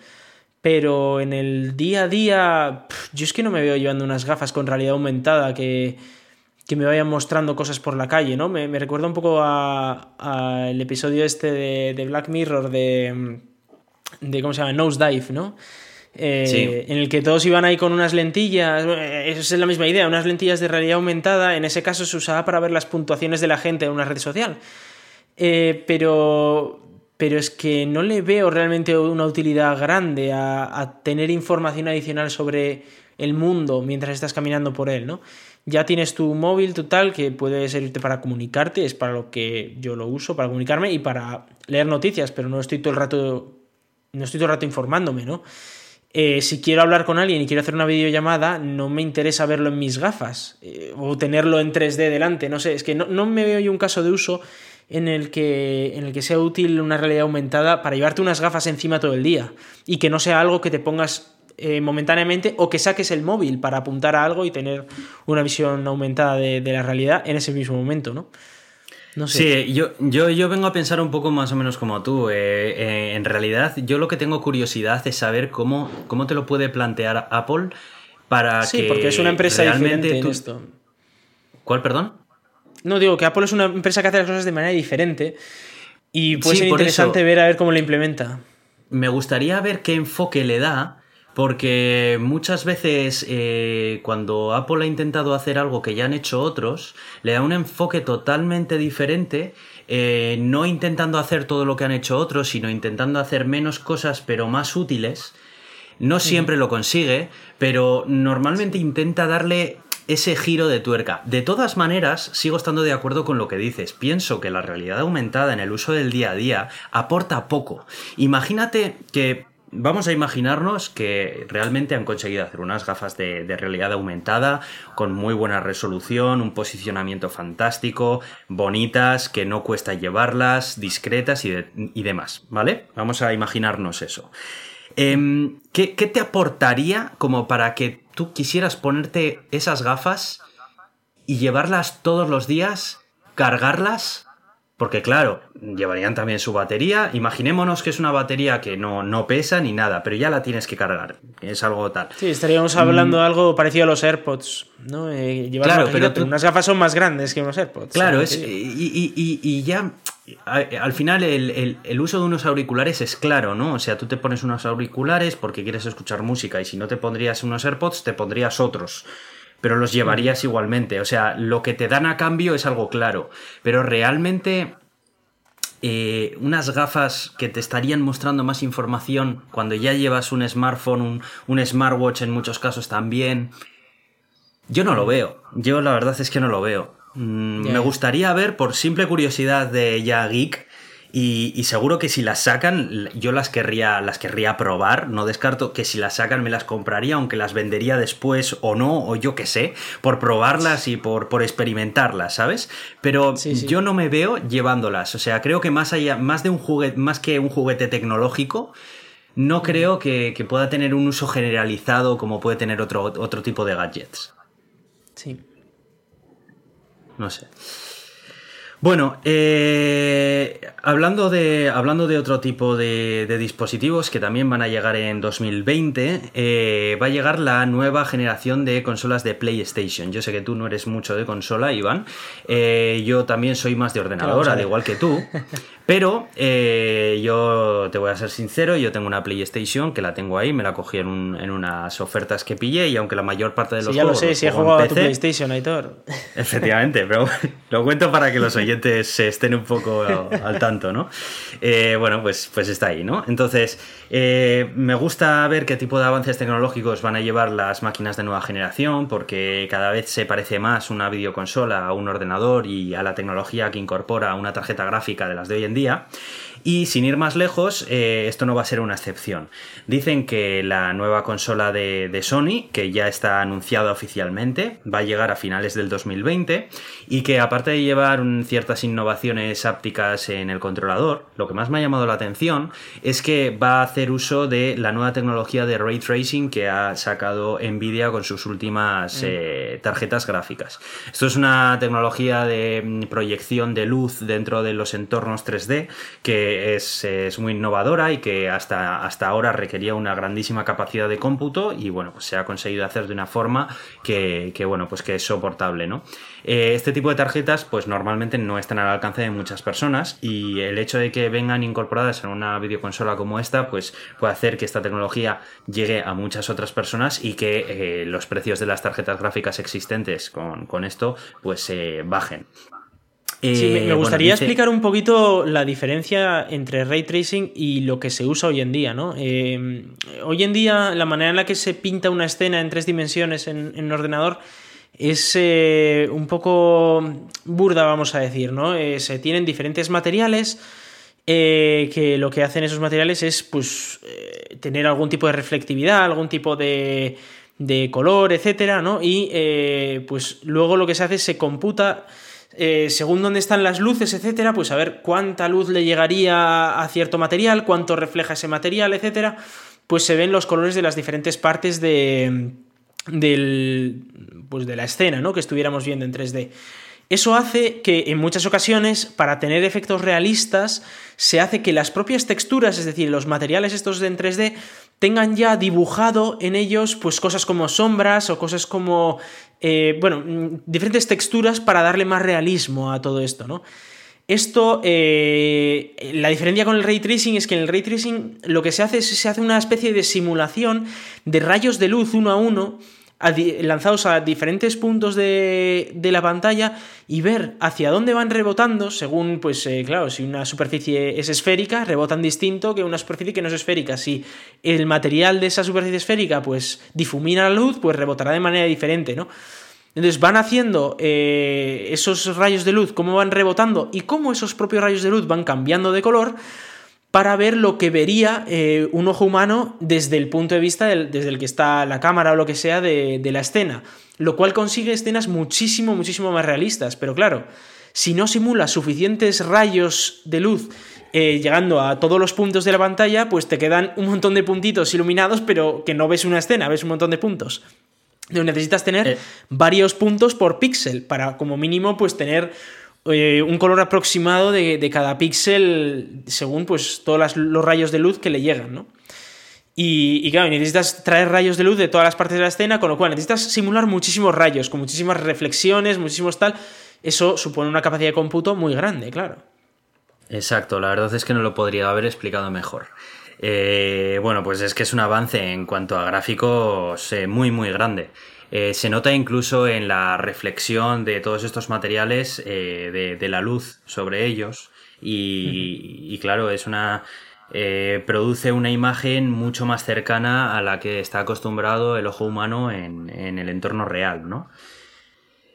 pero en el día a día, yo es que no me veo llevando unas gafas con realidad aumentada que, que me vayan mostrando cosas por la calle, ¿no? Me, me recuerda un poco al episodio este de, de Black Mirror de, de, ¿cómo se llama? Nosedive, ¿no? Eh, Sí. En el que todos iban ahí con unas lentillas, eh, esa es la misma idea, unas lentillas de realidad aumentada, en ese caso se usaba para ver las puntuaciones de la gente en una red social. Eh, pero, pero es que no le veo realmente una utilidad grande a, tener información adicional sobre el mundo mientras estás caminando por él, ¿no? Ya tienes tu móvil, tu tal, que puede servirte para comunicarte, es para lo que yo lo uso, para comunicarme y para leer noticias, pero no estoy todo el rato, no estoy todo el rato informándome, ¿no? Eh, si quiero hablar con alguien y quiero hacer una videollamada, no me interesa verlo en mis gafas eh, o tenerlo en 3D delante. No sé, es que no, no me veo yo un caso de uso en el, que, en el que sea útil una realidad aumentada para llevarte unas gafas encima todo el día y que no sea algo que te pongas eh, momentáneamente o que saques el móvil para apuntar a algo y tener una visión aumentada de, de la realidad en ese mismo momento, ¿no? No sé. Sí, yo, yo, yo vengo a pensar un poco más o menos como tú. Eh, eh, en realidad, yo lo que tengo curiosidad es saber cómo, cómo te lo puede plantear Apple para Sí, que. porque es una empresa diferente tú- en esto. ¿Cuál, perdón? No, digo que Apple es una empresa que hace las cosas de manera diferente y puede Sí, ser interesante eso. ver a ver cómo lo implementa. Me gustaría ver qué enfoque le da, porque muchas veces eh, cuando Apple ha intentado hacer algo que ya han hecho otros, le da un enfoque totalmente diferente, eh, no intentando hacer todo lo que han hecho otros, sino intentando hacer menos cosas pero más útiles. No siempre lo consigue, pero normalmente intenta darle ese giro de tuerca. De todas maneras, sigo estando de acuerdo con lo que dices. Pienso que la realidad aumentada en el uso del día a día aporta poco. Imagínate que... Vamos a imaginarnos que realmente han conseguido hacer unas gafas de, realidad aumentada con muy buena resolución, un posicionamiento fantástico, bonitas, que no cuesta llevarlas, discretas y, de- y demás, ¿vale? Vamos a imaginarnos eso. Em, ¿qué, qué te aportaría como para que tú quisieras ponerte esas gafas y llevarlas todos los días, cargarlas? Porque claro, llevarían también su batería. Imaginémonos que es una batería que no, no pesa ni nada, pero ya la tienes que cargar. Es algo tal. Sí, estaríamos hablando de algo parecido a los AirPods, ¿no? Eh, Mm. Claro, una pero tú- unas gafas son más grandes que unos AirPods. Claro, es, y, y- y- y ya al final el, el- el uso de unos auriculares es claro, ¿no? O sea, tú te pones unos auriculares porque quieres escuchar música y si no te pondrías unos AirPods, te pondrías otros. Pero los llevarías igualmente. O sea, lo que te dan a cambio es algo claro. Pero realmente eh, unas gafas que te estarían mostrando más información cuando ya llevas un smartphone, un, un smartwatch en muchos casos también. Yo no lo veo. Yo la verdad es que no lo veo. Mm. Me gustaría ver, por simple curiosidad de ya geek, y, y seguro que si las sacan, yo las querría, las querría probar. No descarto que si las sacan me las compraría, aunque las vendería después o no, o yo qué sé, por probarlas y por, por experimentarlas, ¿sabes? Pero Sí, sí. yo no me veo llevándolas. O sea, creo que más allá, más de un juguete, más que un juguete tecnológico, no creo que, que pueda tener un uso generalizado como puede tener otro, otro tipo de gadgets. Sí. No sé. Bueno, eh, hablando, de, hablando de otro tipo de, dispositivos que también van a llegar en 2020, eh, va a llegar la nueva generación de consolas de PlayStation. Yo sé que tú no eres mucho de consola, Iván. Eh, yo también soy más de ordenador, al igual que tú. Pero yo te voy a ser sincero, yo tengo una PlayStation que la tengo ahí, me la cogí en, unas ofertas que pillé y aunque la mayor parte de los sí, ya lo sé, si he jugado a tu PlayStation, Aitor. Efectivamente, pero lo cuento para que los oyentes se estén un poco al tanto, ¿no? Eh, bueno, pues, pues está ahí, ¿no? Entonces, eh, me gusta ver qué tipo de avances tecnológicos van a llevar las máquinas de nueva generación, porque cada vez se parece más una videoconsola a un ordenador y a la tecnología que incorpora una tarjeta gráfica de las de hoy en día. Y sin ir más lejos, eh, esto no va a ser una excepción. Dicen que la nueva consola de, Sony, que ya está anunciada oficialmente, va a llegar a finales del 2020 y que aparte de llevar ciertas innovaciones ápticas en el controlador, lo que más me ha llamado la atención es que va a hacer uso de la nueva tecnología de ray tracing que ha sacado Nvidia con sus últimas mm. eh, tarjetas gráficas. Esto es una tecnología de mm, proyección de luz dentro de los entornos 3D que es, muy innovadora y que hasta, hasta ahora requería una grandísima capacidad de cómputo y bueno, pues se ha conseguido hacer de una forma que, bueno, pues que es soportable, ¿no? Eh, este tipo de tarjetas pues normalmente no están al alcance de muchas personas y el hecho de que vengan incorporadas en una videoconsola como esta pues puede hacer que esta tecnología llegue a muchas otras personas y que eh, los precios de las tarjetas gráficas existentes con, esto pues se bajen sí, me, eh, gustaría explicar un poquito la diferencia entre ray tracing y lo que se usa hoy en día, ¿no? Eh, hoy en día la manera en la que se pinta una escena en tres dimensiones en, un ordenador es eh, un poco burda, vamos a decir, ¿no? se tienen diferentes materiales que lo que hacen esos materiales es, pues, tener algún tipo de reflectividad, algún tipo de, de color, etcétera, ¿no? Y pues luego lo que se hace es se computa eh, según dónde están las luces, etcétera, pues a ver cuánta luz le llegaría a cierto material, cuánto refleja ese material, etcétera, pues se ven los colores de las diferentes partes de, del, pues de la escena, ¿no? Que estuviéramos viendo en 3D. Eso hace que en muchas ocasiones, para tener efectos realistas, se hace que las propias texturas, es decir, los materiales estos en 3D, tengan ya dibujado en ellos pues cosas como sombras o cosas como, eh, bueno, diferentes texturas para darle más realismo a todo esto, ¿no? Esto, eh, la diferencia con el ray tracing es que en el ray tracing lo que se hace es se hace una especie de simulación de rayos de luz uno a uno lanzados a diferentes puntos de, la pantalla y ver hacia dónde van rebotando, según, pues eh, claro, si una superficie es esférica, rebotan distinto que una superficie que no es esférica. Si el material de esa superficie esférica, pues difumina la luz, pues rebotará de manera diferente, ¿no? Entonces van haciendo eh, esos rayos de luz, cómo van rebotando y cómo esos propios rayos de luz van cambiando de color para ver lo que vería eh, un ojo humano desde el punto de vista desde el que está la cámara o lo que sea de, la escena, lo cual consigue escenas muchísimo, muchísimo más realistas. Pero claro, si no simula suficientes rayos de luz eh, llegando a todos los puntos de la pantalla, pues te quedan un montón de puntitos iluminados, pero que no ves una escena, ves un montón de puntos. necesitas tener eh. varios puntos por píxel para como mínimo pues tener eh, un color aproximado de, cada píxel según pues todos los rayos de luz que le llegan, ¿no? Y, claro, necesitas traer rayos de luz de todas las partes de la escena, con lo cual necesitas simular muchísimos rayos, con muchísimas reflexiones, muchísimos tal. Eso supone una capacidad de cómputo muy grande, claro. Exacto, la verdad es que no lo podría haber explicado mejor. Eh, bueno, pues es que es un avance en cuanto a gráficos eh, muy, muy grande. Eh, se nota incluso en la reflexión de todos estos materiales eh, de, la luz sobre ellos y, claro, es una... Eh, produce una imagen mucho más cercana a la que está acostumbrado el ojo humano en, en el entorno real, ¿no?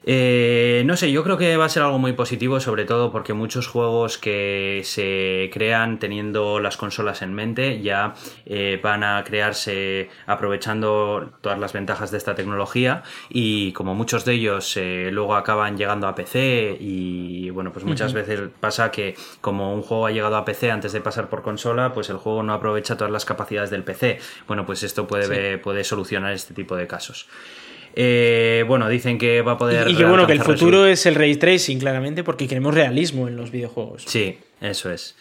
Eh, no sé, yo creo que va a ser algo muy positivo, sobre todo porque muchos juegos que se crean teniendo las consolas en mente ya eh, van a crearse aprovechando todas las ventajas de esta tecnología y como muchos de ellos eh, luego acaban llegando a PC y bueno, pues muchas veces pasa que como un juego ha llegado a PC antes de pasar por consola, pues el juego no aprovecha todas las capacidades del PC. Bueno, pues esto puede, puede solucionar este tipo de casos. Eh, bueno, dicen que va a poder. Y, que bueno, que el futuro es el ray tracing, claramente, porque queremos realismo en los videojuegos. Sí, eso es.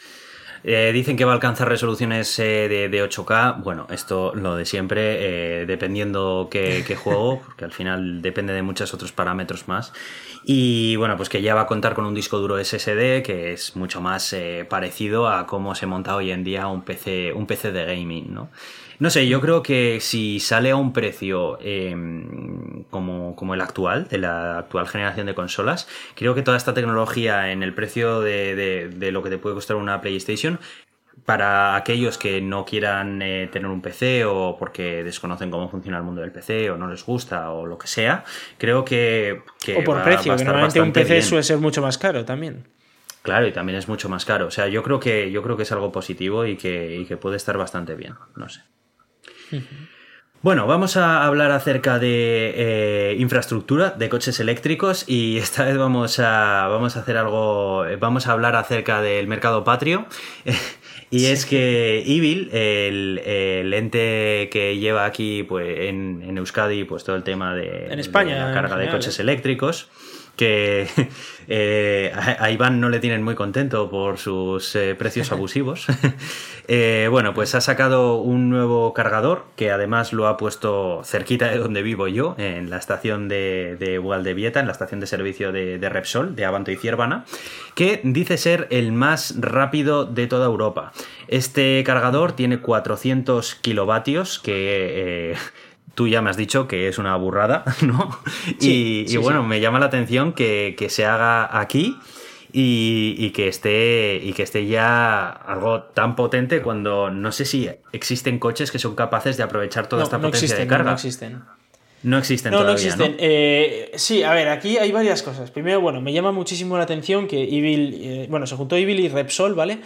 Eh, dicen que va a alcanzar resoluciones eh, de, 8K. Bueno, esto lo de siempre, dependiendo qué, qué juego, porque al final depende de muchos otros parámetros más. Y bueno, pues que ya va a contar con un disco duro SSD que es mucho más parecido a cómo se monta hoy en día un PC, un PC de gaming, ¿no? No sé, yo creo que si sale a un precio em, como, como, el actual, de la actual generación de consolas, creo que toda esta tecnología en el precio de, de, lo que te puede costar una PlayStation, para aquellos que no quieran eh, tener un PC o porque desconocen cómo funciona el mundo del PC o no les gusta o lo que sea, creo que... o por precio, que normalmente un PC suele ser mucho más caro también. Claro, y también es mucho más caro. O sea, yo creo que, yo creo que es algo positivo y que, y que puede estar bastante bien. No sé. Bueno, vamos a hablar acerca de eh, infraestructura, de coches eléctricos y esta vez vamos a, vamos a hacer algo, vamos a hablar acerca del mercado patrio. y es que Evil, el, ente que lleva aquí pues, en, Euskadi pues, todo el tema de, en España, la carga de coches eléctricos, que eh, a Iván no le tienen muy contento por sus eh, precios abusivos. Eh, bueno, pues ha sacado un nuevo cargador que además lo ha puesto cerquita de donde vivo yo, en la estación de, de en la estación de servicio de, Repsol, de Avanto y Ciervana, que dice ser el más rápido de toda Europa. Este cargador tiene 400 kilovatios que tú ya me has dicho que es una burrada, ¿no? y, bueno, me llama la atención que, se haga aquí. Y, que esté y que esté ya algo tan potente cuando no sé si existen coches que son capaces de aprovechar toda esta potencia de carga. No, existen. No existen. No, no existen. Eh, sí, a ver, aquí hay varias cosas. Primero, bueno, me llama muchísimo la atención que Evil, eh, bueno, se juntó Evil y Repsol, ¿vale?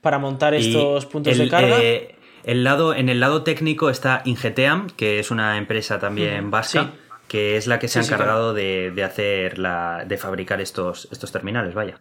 Para montar estos puntos de carga. Eh, el lado, en el lado técnico está Ingeteam, que es una empresa también vasca, que es la que se ha encargado de, hacer la, de fabricar estos, estos terminales, vaya.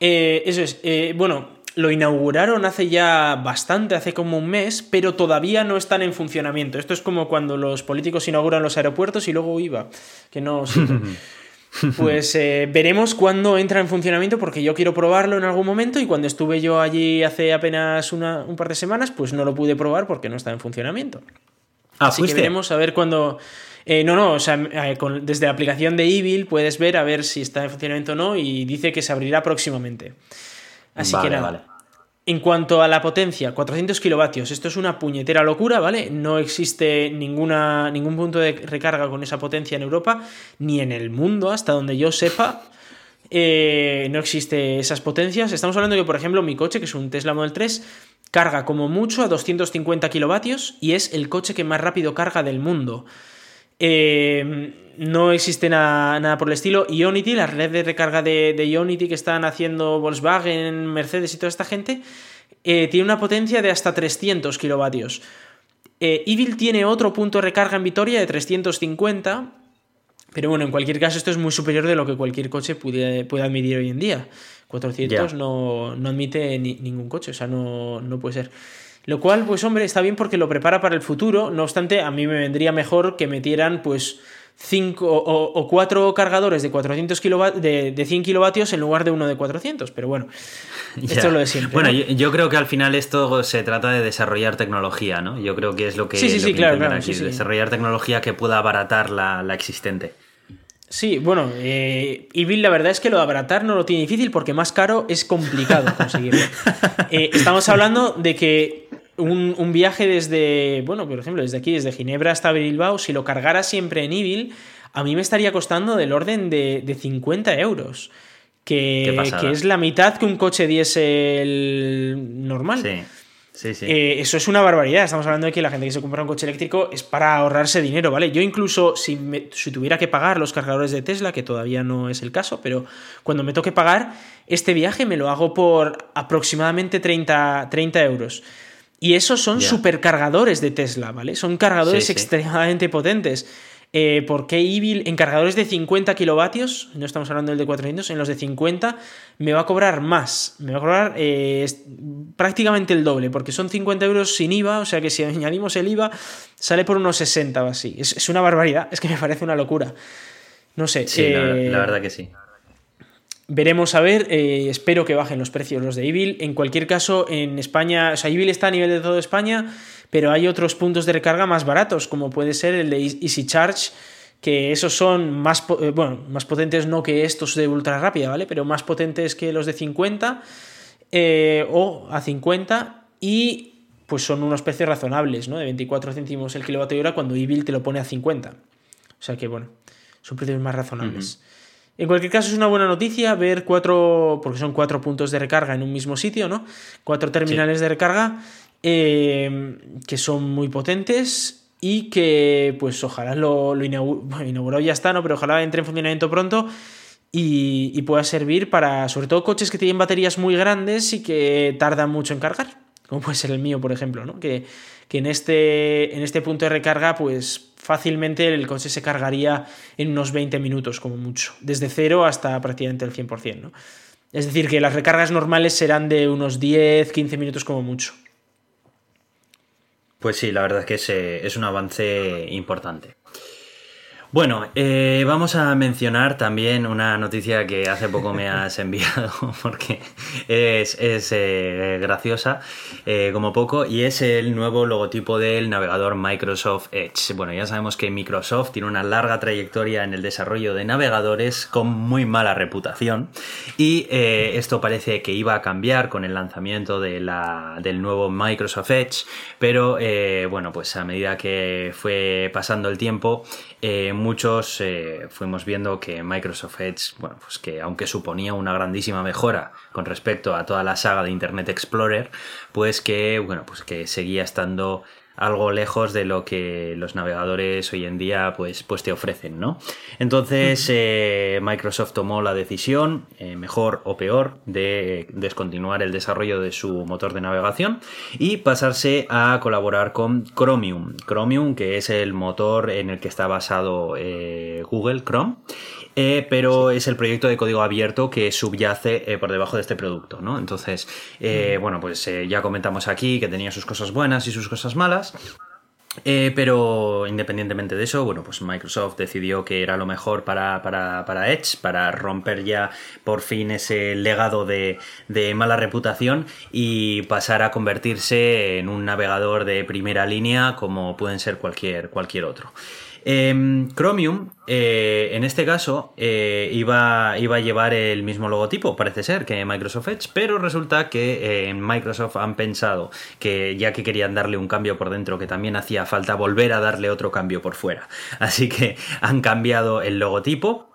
Eh, eso es. Eh, bueno, lo inauguraron hace ya bastante, hace como un mes, pero todavía no están en funcionamiento. Esto es como cuando los políticos inauguran los aeropuertos y luego iba, que no Pues eh, veremos cuándo entra en funcionamiento porque yo quiero probarlo en algún momento y cuando estuve yo allí hace apenas un par de semanas pues no lo pude probar porque no está en funcionamiento. Ah, Así que veremos a ver cuándo... Eh, no, no, o sea, eh, desde la aplicación de Evil puedes ver a ver si está en funcionamiento o no y dice que se abrirá próximamente. Así que nada. Vale. En cuanto a la potencia, 400 kilovatios, esto es una puñetera locura, ¿vale? No existe ninguna, ningún punto de recarga con esa potencia en Europa, ni en el mundo, hasta donde yo sepa. Eh, no existe esas potencias. Estamos hablando de que, por ejemplo, mi coche, que es un Tesla Model 3, carga como mucho a 250 kilovatios y es el coche que más rápido carga del mundo. Eh, no existe nada, por el estilo. Ionity, la red de recarga de, de, Ionity que están haciendo Volkswagen, Mercedes y toda esta gente, eh, tiene una potencia de hasta 300 kilovatios. Eh, Evil tiene otro punto de recarga en Vitoria de 350. Pero bueno, en cualquier caso, esto es muy superior de lo que cualquier coche puede, admitir hoy en día. 400 no, admite ningún coche, o sea, no, no puede ser. Lo cual, pues hombre, está bien porque lo prepara para el futuro. No obstante, a mí me vendría mejor que metieran, pues, cinco o, cuatro cargadores de 400 de, de, 100 kilovatios en lugar de uno de 400. Pero bueno, esto es lo de siempre. Bueno, yo, creo que al final esto se trata de desarrollar tecnología, ¿no? Yo creo que es lo que, sí, sí, sí, claro, desarrollar tecnología que pueda abaratar la, la existente. Sí, bueno, eh, Evil la verdad es que lo de abaratar no lo tiene difícil porque más caro es complicado conseguirlo. Eh, estamos hablando de que un, viaje desde, bueno, por ejemplo, desde aquí, desde Ginebra hasta Bilbao, si lo cargara siempre en Evil, a mí me estaría costando del orden de, de 50 euros. Que, que, es la mitad que un coche diésel normal. Sí. Sí, sí. Eh, eso es una barbaridad. Estamos hablando de que la gente que se compra un coche eléctrico es para ahorrarse dinero, ¿vale? Yo incluso si, si, tuviera que pagar los cargadores de Tesla, que todavía no es el caso, pero cuando me toque pagar, este viaje me lo hago por aproximadamente 30, 30 euros. Y esos son supercargadores de Tesla, ¿vale? Son cargadores extremadamente potentes. Eh, por qué Evil en cargadores de 50 kilovatios, no estamos hablando del de 400, en los de 50 me va a cobrar más, me va a cobrar eh, prácticamente el doble, porque son 50 euros sin IVA, o sea que si añadimos el IVA sale por unos 60 o así. Es, una barbaridad, es que me parece una locura. No sé. Sí, la, eh, verdad que sí. Veremos a ver, espero que bajen los precios los de Evil. En cualquier caso, en España, o sea, Evil está a nivel de toda España pero hay otros puntos de recarga más baratos, como puede ser el de Easy Charge, que esos son más, eh, bueno, más potentes no que estos de ultra rápida, ¿vale? Pero más potentes que los de 50 eh, o a 50 y pues son unos precios razonables, ¿no? De 24 céntimos el kilovatio hora cuando Evil te lo pone a 50. O sea que, bueno, son precios más razonables. En cualquier caso, es una buena noticia ver cuatro, porque son cuatro puntos de recarga en un mismo sitio, ¿no? Cuatro terminales de recarga Em, que son muy potentes y que pues ojalá lo, lo inaugurado ya está, ¿no? Pero ojalá entre en funcionamiento pronto y, pueda servir para sobre todo coches que tienen baterías muy grandes y que tardan mucho en cargar, como puede ser el mío, por ejemplo, ¿no? Que, en, este, en este punto de recarga pues fácilmente el coche se cargaría en unos 20 minutos como mucho, desde cero hasta prácticamente el 100%, ¿no? Es decir, que las recargas normales serán de unos 10, 15 minutos como mucho. Pues sí, la verdad es que es, es un avance importante. Bueno, eh, vamos a mencionar también una noticia que hace poco me has enviado porque es, eh, graciosa eh, como poco y es el nuevo logotipo del navegador Microsoft Edge. Bueno, ya sabemos que Microsoft tiene una larga trayectoria en el desarrollo de navegadores con muy mala reputación y esto parece que iba a cambiar con el lanzamiento de la, del nuevo Microsoft Edge, pero bueno, pues a medida que fue pasando el tiempo, muchos eh, fuimos viendo que Microsoft Edge, bueno, pues que aunque suponía una grandísima mejora con respecto a toda la saga de Internet Explorer, pues que, bueno, pues que seguía estando algo lejos de lo que los navegadores hoy en día pues, pues te ofrecen, ¿no? Entonces eh, Microsoft tomó la decisión, eh, mejor o peor, de descontinuar el desarrollo de su motor de navegación y pasarse a colaborar con Chromium. Chromium, que es el motor en el que está basado eh, Google Chrome eh, pero es el proyecto de código abierto que subyace eh, por debajo de este producto, ¿no? Entonces, eh, bueno, pues ya comentamos aquí que tenía sus cosas buenas y sus cosas malas. pero independientemente de eso, bueno, pues Microsoft decidió que era lo mejor para, para, Edge, para romper ya por fin ese legado de, de, mala reputación y pasar a convertirse en un navegador de primera línea como pueden ser cualquier, cualquier otro. Em, Chromium, eh, en este caso, eh, iba, iba, a llevar el mismo logotipo, parece ser, que Microsoft Edge, pero resulta que eh, en Microsoft han pensado que ya que querían darle un cambio por dentro, que también hacía falta volver a darle otro cambio por fuera. Así que han cambiado el logotipo,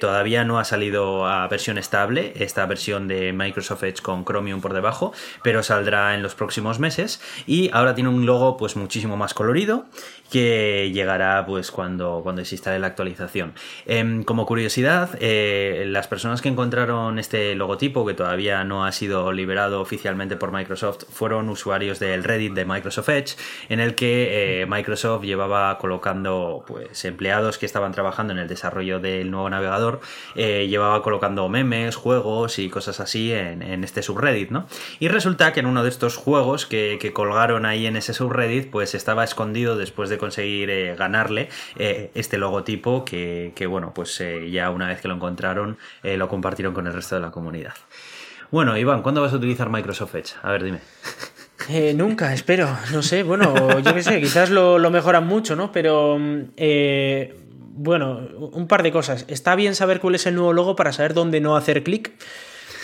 todavía no ha salido a versión estable esta versión de Microsoft Edge con Chromium por debajo, pero saldrá en los próximos meses y ahora tiene un logo pues muchísimo más colorido que llegará pues cuando, cuando se instale la Em, como curiosidad, eh, las personas que encontraron este logotipo, que todavía no ha sido liberado oficialmente por Microsoft, fueron usuarios del Reddit de Microsoft Edge, en el que eh, Microsoft llevaba colocando pues empleados que estaban trabajando en el desarrollo del nuevo navegador, eh, llevaba colocando memes, juegos y cosas así en, este subreddit, ¿no? Y resulta que en uno de estos juegos que, colgaron ahí en ese subreddit, pues estaba escondido después de conseguir ganarle este logotipo que, bueno, pues eh, ya una vez que lo encontraron lo compartieron con el resto de la comunidad. Bueno, Iván, ¿cuándo vas a utilizar Microsoft Edge? A ver, dime. nunca, espero. No sé, bueno, yo qué sé, quizás lo, mejoran mucho, ¿no? Pero, bueno, un par de cosas. Está bien saber cuál es el nuevo logo para saber dónde no hacer clic.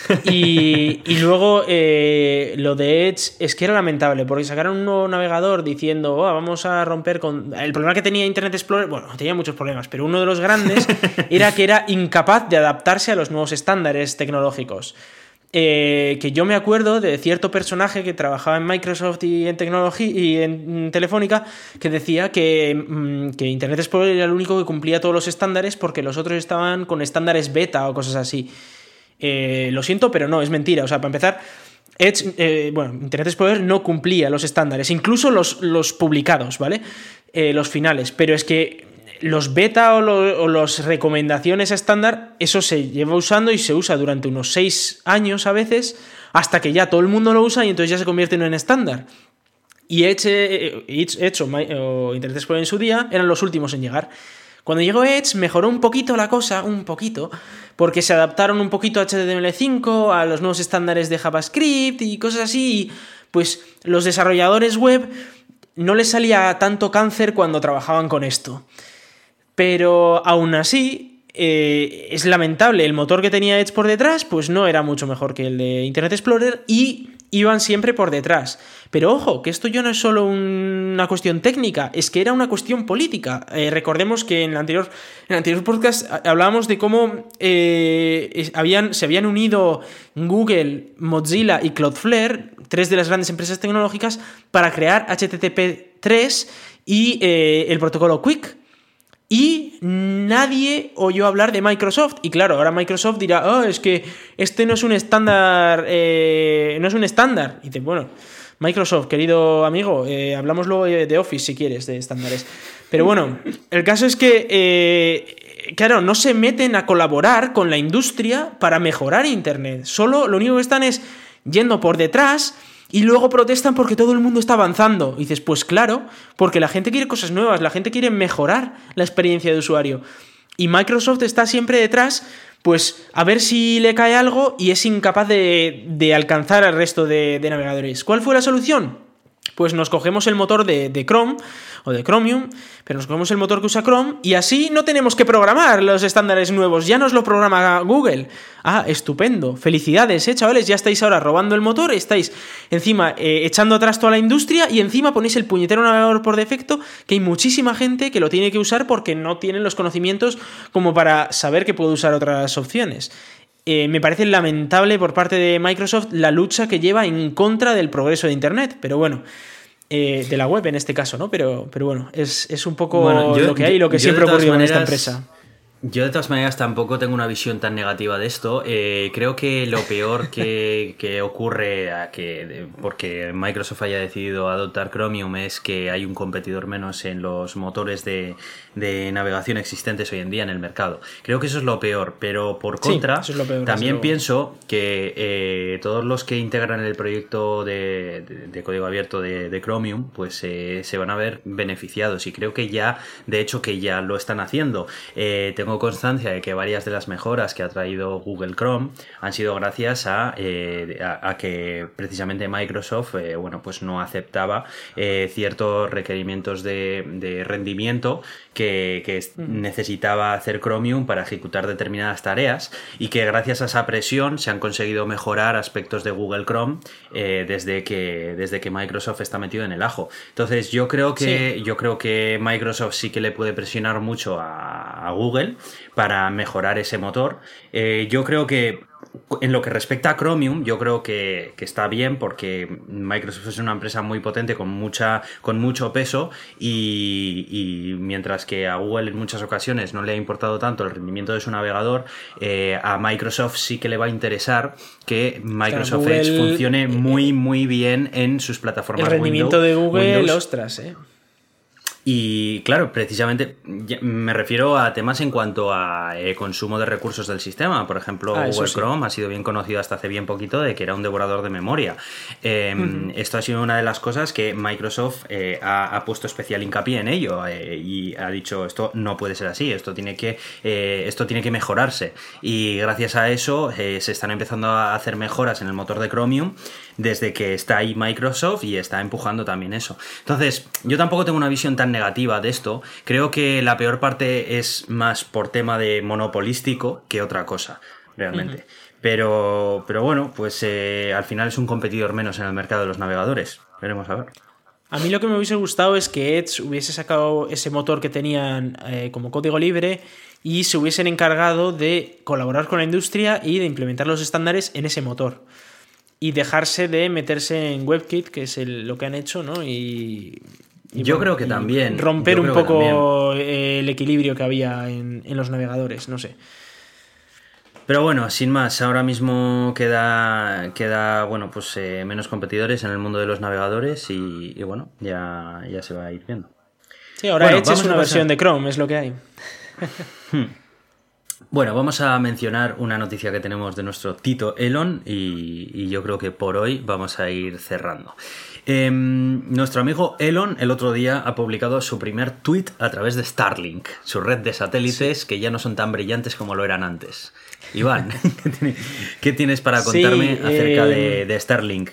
Y, luego eh, lo de Edge es que era lamentable, porque sacaron un nuevo navegador diciendo, oh, vamos a romper con... El problema que tenía Internet Explorer, bueno, tenía muchos problemas, pero uno de los grandes era que era incapaz de adaptarse a los nuevos estándares tecnológicos. Eh, que yo me acuerdo de cierto personaje que trabajaba en Microsoft y en tecnología y en Telefónica que decía que, mm, que, Internet Explorer era el único que cumplía todos los estándares porque los otros estaban con estándares beta o cosas así. Eh, lo siento, pero no, es mentira. O sea, para empezar, Edge, eh, bueno, Internet Explorer no cumplía los estándares, incluso los, los publicados, ¿vale? Eh, los finales. Pero es que los beta o, las recomendaciones estándar, eso se lleva usando y se usa durante unos 6 años a veces, hasta que ya todo el mundo lo usa y entonces ya se convierte en un estándar. Y Edge, eh, Edge o, Internet Explorer en su día eran los últimos en llegar. Cuando llegó Edge mejoró un poquito la cosa, un poquito, porque se adaptaron un poquito a HTML5, a los nuevos estándares de JavaScript y cosas así. pues los desarrolladores web no les salía tanto cáncer cuando trabajaban con esto. Pero aún así, eh, es lamentable. El motor que tenía Edge por detrás, pues no era mucho mejor que el de Internet Explorer y iban siempre por detrás. Pero ojo, que esto ya no es solo una cuestión técnica, es que era una cuestión política. Eh, recordemos que en el anterior, en el anterior podcast hablábamos de cómo eh, habían, se habían unido Google, Mozilla y Cloudflare, tres de las grandes empresas tecnológicas, para crear HTTP3 y eh, el protocolo Quick. Y nadie oyó hablar de Microsoft. Y claro, ahora Microsoft dirá, oh, es que este no es un estándar. no es un estándar. Y dice, bueno, Microsoft, querido amigo, eh, hablamos luego de Office si quieres, de estándares. Pero bueno, el caso es que, eh, claro, no se meten a colaborar con la industria para mejorar Internet. Solo lo único que están es yendo por detrás y luego protestan porque todo el mundo está avanzando. Y dices, pues claro, porque la gente quiere cosas nuevas, la gente quiere mejorar la experiencia de usuario. Y Microsoft está siempre detrás pues a ver si le cae algo y es incapaz de, alcanzar al resto de, navegadores. ¿Cuál fue la solución? Pues nos cogemos el motor de, de Chrome o de Chromium, pero nos cogemos el motor que usa Chrome y así no tenemos que programar los estándares nuevos, ya nos lo programa Google. Ah, estupendo. Felicidades, ¿eh, chavales? Ya estáis ahora robando el motor, estáis encima eh, echando atrás toda la industria y encima ponéis el puñetero navegador por defecto, que hay muchísima gente que lo tiene que usar porque no tienen los conocimientos como para saber que puede usar otras opciones. Eh, me parece lamentable por parte de Microsoft la lucha que lleva en contra del progreso de Internet, pero bueno. Eh, de la web en este caso, ¿no? Pero, pero bueno, es, un poco lo que hay y lo que siempre ocurrió en esta empresa. Yo de todas maneras tampoco tengo una visión tan negativa de esto. Eh, creo que lo peor que, ocurre a que, porque Microsoft haya decidido adoptar Chromium es que hay un competidor menos en los motores de, navegación existentes hoy en día en el mercado. Creo que eso es lo peor, pero por contra, también pienso que eh, todos los que integran el proyecto de, código abierto de, Chromium, pues eh, se van a ver beneficiados y creo que ya, de hecho, que ya lo están haciendo. tengo constancia de que varias de las mejoras que ha traído Google Chrome han sido gracias a, eh, que precisamente Microsoft eh, bueno, pues no aceptaba eh, ciertos requerimientos de, rendimiento que, necesitaba hacer Chromium para ejecutar determinadas tareas y que gracias a esa presión se han conseguido mejorar aspectos de Google Chrome desde, que, desde que Microsoft está metido en el ajo. Entonces yo creo que, yo creo que Microsoft sí que le puede presionar mucho a Google para mejorar ese motor. Eh, yo creo que en lo que respecta a Chromium, yo creo que, está bien porque Microsoft es una empresa muy potente con, mucha, con mucho peso y, mientras que a Google en muchas ocasiones no le ha importado tanto el rendimiento de su navegador, eh, a Microsoft sí que le va a interesar que Microsoft Edge funcione eh, muy muy bien en sus plataformas. El rendimiento de Google, ostras, eh. Y claro, precisamente me refiero a temas en cuanto a eh, consumo de recursos del sistema. Por ejemplo, ah, Google Chrome ha sido bien conocido hasta hace bien poquito de que era un devorador de memoria. Em, esto ha sido una de las cosas que Microsoft eh, ha, puesto especial hincapié en ello eh, y ha dicho esto no puede ser así, esto tiene que, esto tiene que mejorarse. Y gracias a eso se están empezando a hacer mejoras en el motor de Chromium desde que está ahí Microsoft y está empujando también eso. Entonces, yo tampoco tengo una visión tan negativa de esto. Creo que la peor parte es más por tema de monopolístico que otra cosa, realmente. Pero, pero bueno, pues eh, al final es un competidor menos en el mercado de los navegadores. Veremos a ver. A mí lo que me hubiese gustado es que Edge hubiese sacado ese motor que tenían eh, como código libre y se hubiesen encargado de colaborar con la industria y de implementar los estándares en ese motor y dejarse de meterse en WebKit, que es lo que han hecho, ¿no? Y, yo creo que también. Romper un poco el equilibrio que había en, los navegadores, no sé. Pero bueno, sin más, ahora mismo queda, queda bueno, pues eh, menos competidores en el mundo de los navegadores y, bueno, ya, ya se va a ir viendo. Sí, ahora Edge es una versión de Chrome, es lo que hay. Bueno, vamos a mencionar una noticia que tenemos de nuestro Tito Elon y, yo creo que por hoy vamos a ir cerrando. Em, nuestro amigo Elon el otro día ha publicado su primer tweet a través de Starlink, su red de satélites que ya no son tan brillantes como lo eran antes. Iván, ¿qué tienes para contarme acerca de, eh, Starlink?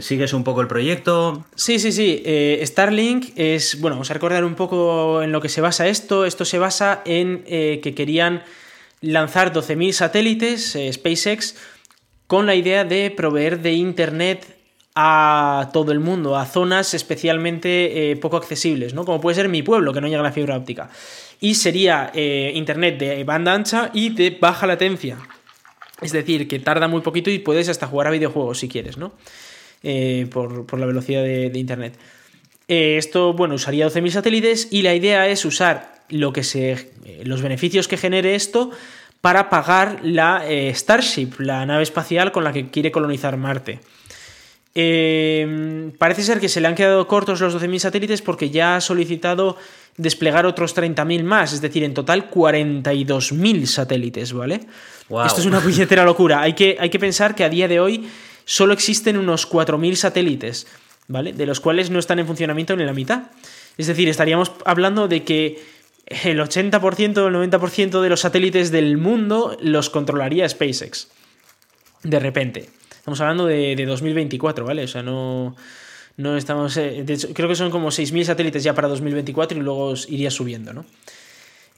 ¿Sigues un poco el proyecto? Sí, sí, sí. Eh, Starlink es, bueno, vamos a recordar un poco en lo que se basa esto. Esto se basa en eh, que querían lanzar 12.000 satélites, SpaceX, con la idea de proveer de Internet a todo el mundo, a zonas especialmente poco accesibles, ¿no? Como puede ser mi pueblo, que no llega la fibra óptica y sería eh, internet de banda ancha y de baja latencia. Es decir, que tarda muy poquito y puedes hasta jugar a videojuegos si quieres, ¿no? Eh, por, la velocidad de, internet. Eh, esto, bueno, usaría 12.000 satélites y la idea es usar lo que se, los beneficios que genere esto para pagar la Starship, la nave espacial con la que quiere colonizar Marte. parece ser que se le han quedado cortos los 12.000 satélites porque ya ha solicitado desplegar otros 30.000 más, es decir, en total 42.000 satélites, ¿vale? Esto es una puñetera locura. Hay que, hay que pensar que a día de hoy solo existen unos 4.000 satélites, ¿vale? De los cuales no están en funcionamiento ni la mitad. Es decir, estaríamos hablando de que el 80% o el 90% de los satélites del mundo los controlaría SpaceX. De repente. Estamos hablando de, de 2024, ¿vale? O sea, no no estamos. Eh, creo que son como 6.000 satélites ya para 2024 y luego iría subiendo, ¿no?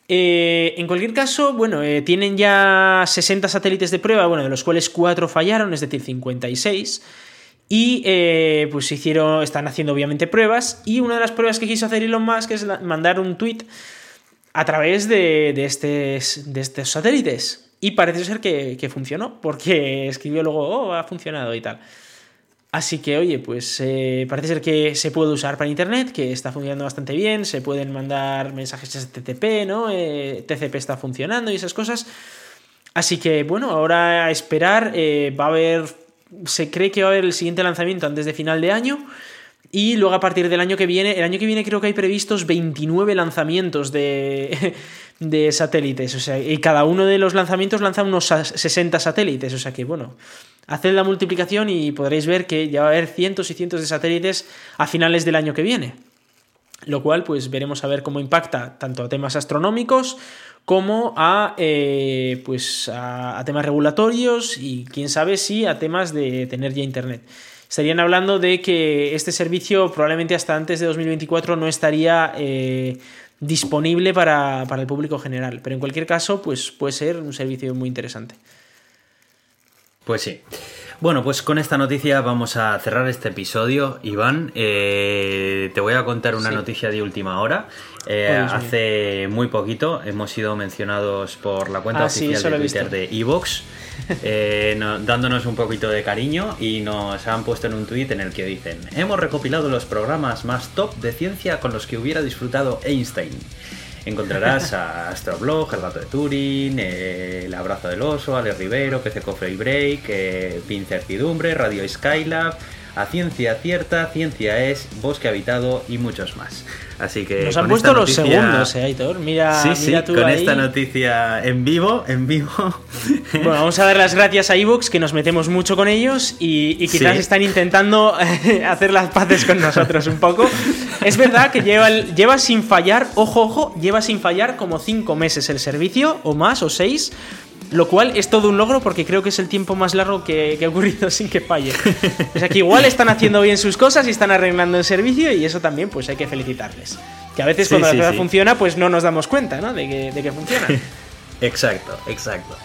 Eh, en cualquier caso, bueno, eh, tienen ya 60 satélites de prueba, bueno, de los cuales 4 fallaron, es decir, 56. Y pues hicieron, están haciendo obviamente pruebas. Y una de las pruebas que quiso hacer Elon Musk es mandar un tweet a través de, de, de estos satélites. Y parece ser que, que funcionó, porque escribió luego, oh, ha funcionado y tal. Así que, oye, pues eh, parece ser que se puede usar para internet, que está funcionando bastante bien, se pueden mandar mensajes TTP, ¿no? Eh, TCP está funcionando y esas cosas. Así que, bueno, ahora a esperar, eh, va a haber, se cree que va a haber el siguiente lanzamiento antes de final de año. Y luego a partir del año que viene, el año que viene creo que hay previstos 29 lanzamientos de, de satélites. O sea, y cada uno de los lanzamientos lanza unos 60 satélites. O sea que, bueno, Haced la multiplicación y podréis ver que ya va a haber cientos y cientos de satélites a finales del año que viene. Lo cual, pues veremos a ver cómo impacta tanto a temas astronómicos como a, eh, pues a, temas regulatorios y quién sabe si a temas de tener ya Internet. Estarían hablando de que este servicio probablemente hasta antes de 2024 no estaría eh, disponible para, para el público general, pero en cualquier caso, pues puede ser un servicio muy interesante. Pues sí. Bueno, pues con esta noticia vamos a cerrar este episodio. Iván, eh, te voy a contar una noticia de última hora. Eh, hace muy poquito hemos sido mencionados por la cuenta ah, oficial de Twitter de Evox, eh, dándonos un poquito de cariño y nos han puesto en un tweet en el que dicen: Hemos recopilado los programas más top de ciencia con los que hubiera disfrutado Einstein. Encontrarás a Astroblog, El Gato de Turing, El Abrazo del Oso, Ale Rivero, PC Cofre y Break, eh, Pincertidumbre, Radio Skylab, A Ciencia Cierta, Ciencia Es, Bosque Habitado y muchos más. Así que. Nos han puesto los segundos, eh, Aitor. Mira, sí, sí, con esta noticia en vivo, en vivo. Bueno, vamos a dar las gracias a Evox, que nos metemos mucho con ellos y, quizás están intentando eh, hacer las paces con nosotros un poco. Es verdad que lleva, lleva sin fallar, ojo, ojo, lleva sin fallar como cinco meses el servicio, o más, o seis. Lo cual es todo un logro porque creo que es el tiempo más largo que, que, ha ocurrido sin que falle. O sea que igual están haciendo bien sus cosas y están arreglando el servicio y eso también pues hay que felicitarles. Que a veces cuando la cosa funciona pues no nos damos cuenta ¿no? de, que, de que funciona. Exacto, exacto.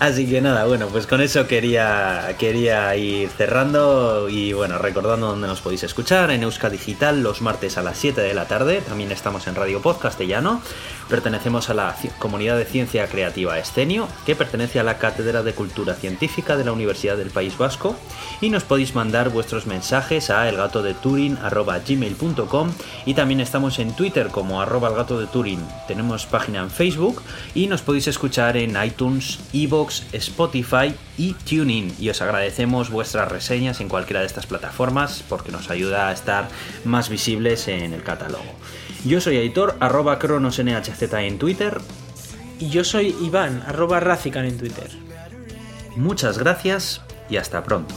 Así que nada, bueno, pues con eso quería, quería ir cerrando y bueno, recordando dónde nos podéis escuchar, en Euska Digital los martes a las 7 de la tarde, también estamos en Radio Pod Castellano, pertenecemos a la comunidad de ciencia creativa Escenio, que pertenece a la Cátedra de Cultura Científica de la Universidad del País Vasco, y nos podéis mandar vuestros mensajes a elgatodeturin.gmail.com y también estamos en Twitter como arroba elgato de Turin, tenemos página en Facebook y nos podéis escuchar en iTunes, Evox, Spotify y TuneIn. Y os agradecemos vuestras reseñas en cualquiera de estas plataformas porque nos ayuda a estar más visibles en el catálogo. Yo soy Aitor, arroba cronosnhz en Twitter. Y yo soy Iván, arroba Razican en Twitter. Muchas gracias y hasta pronto.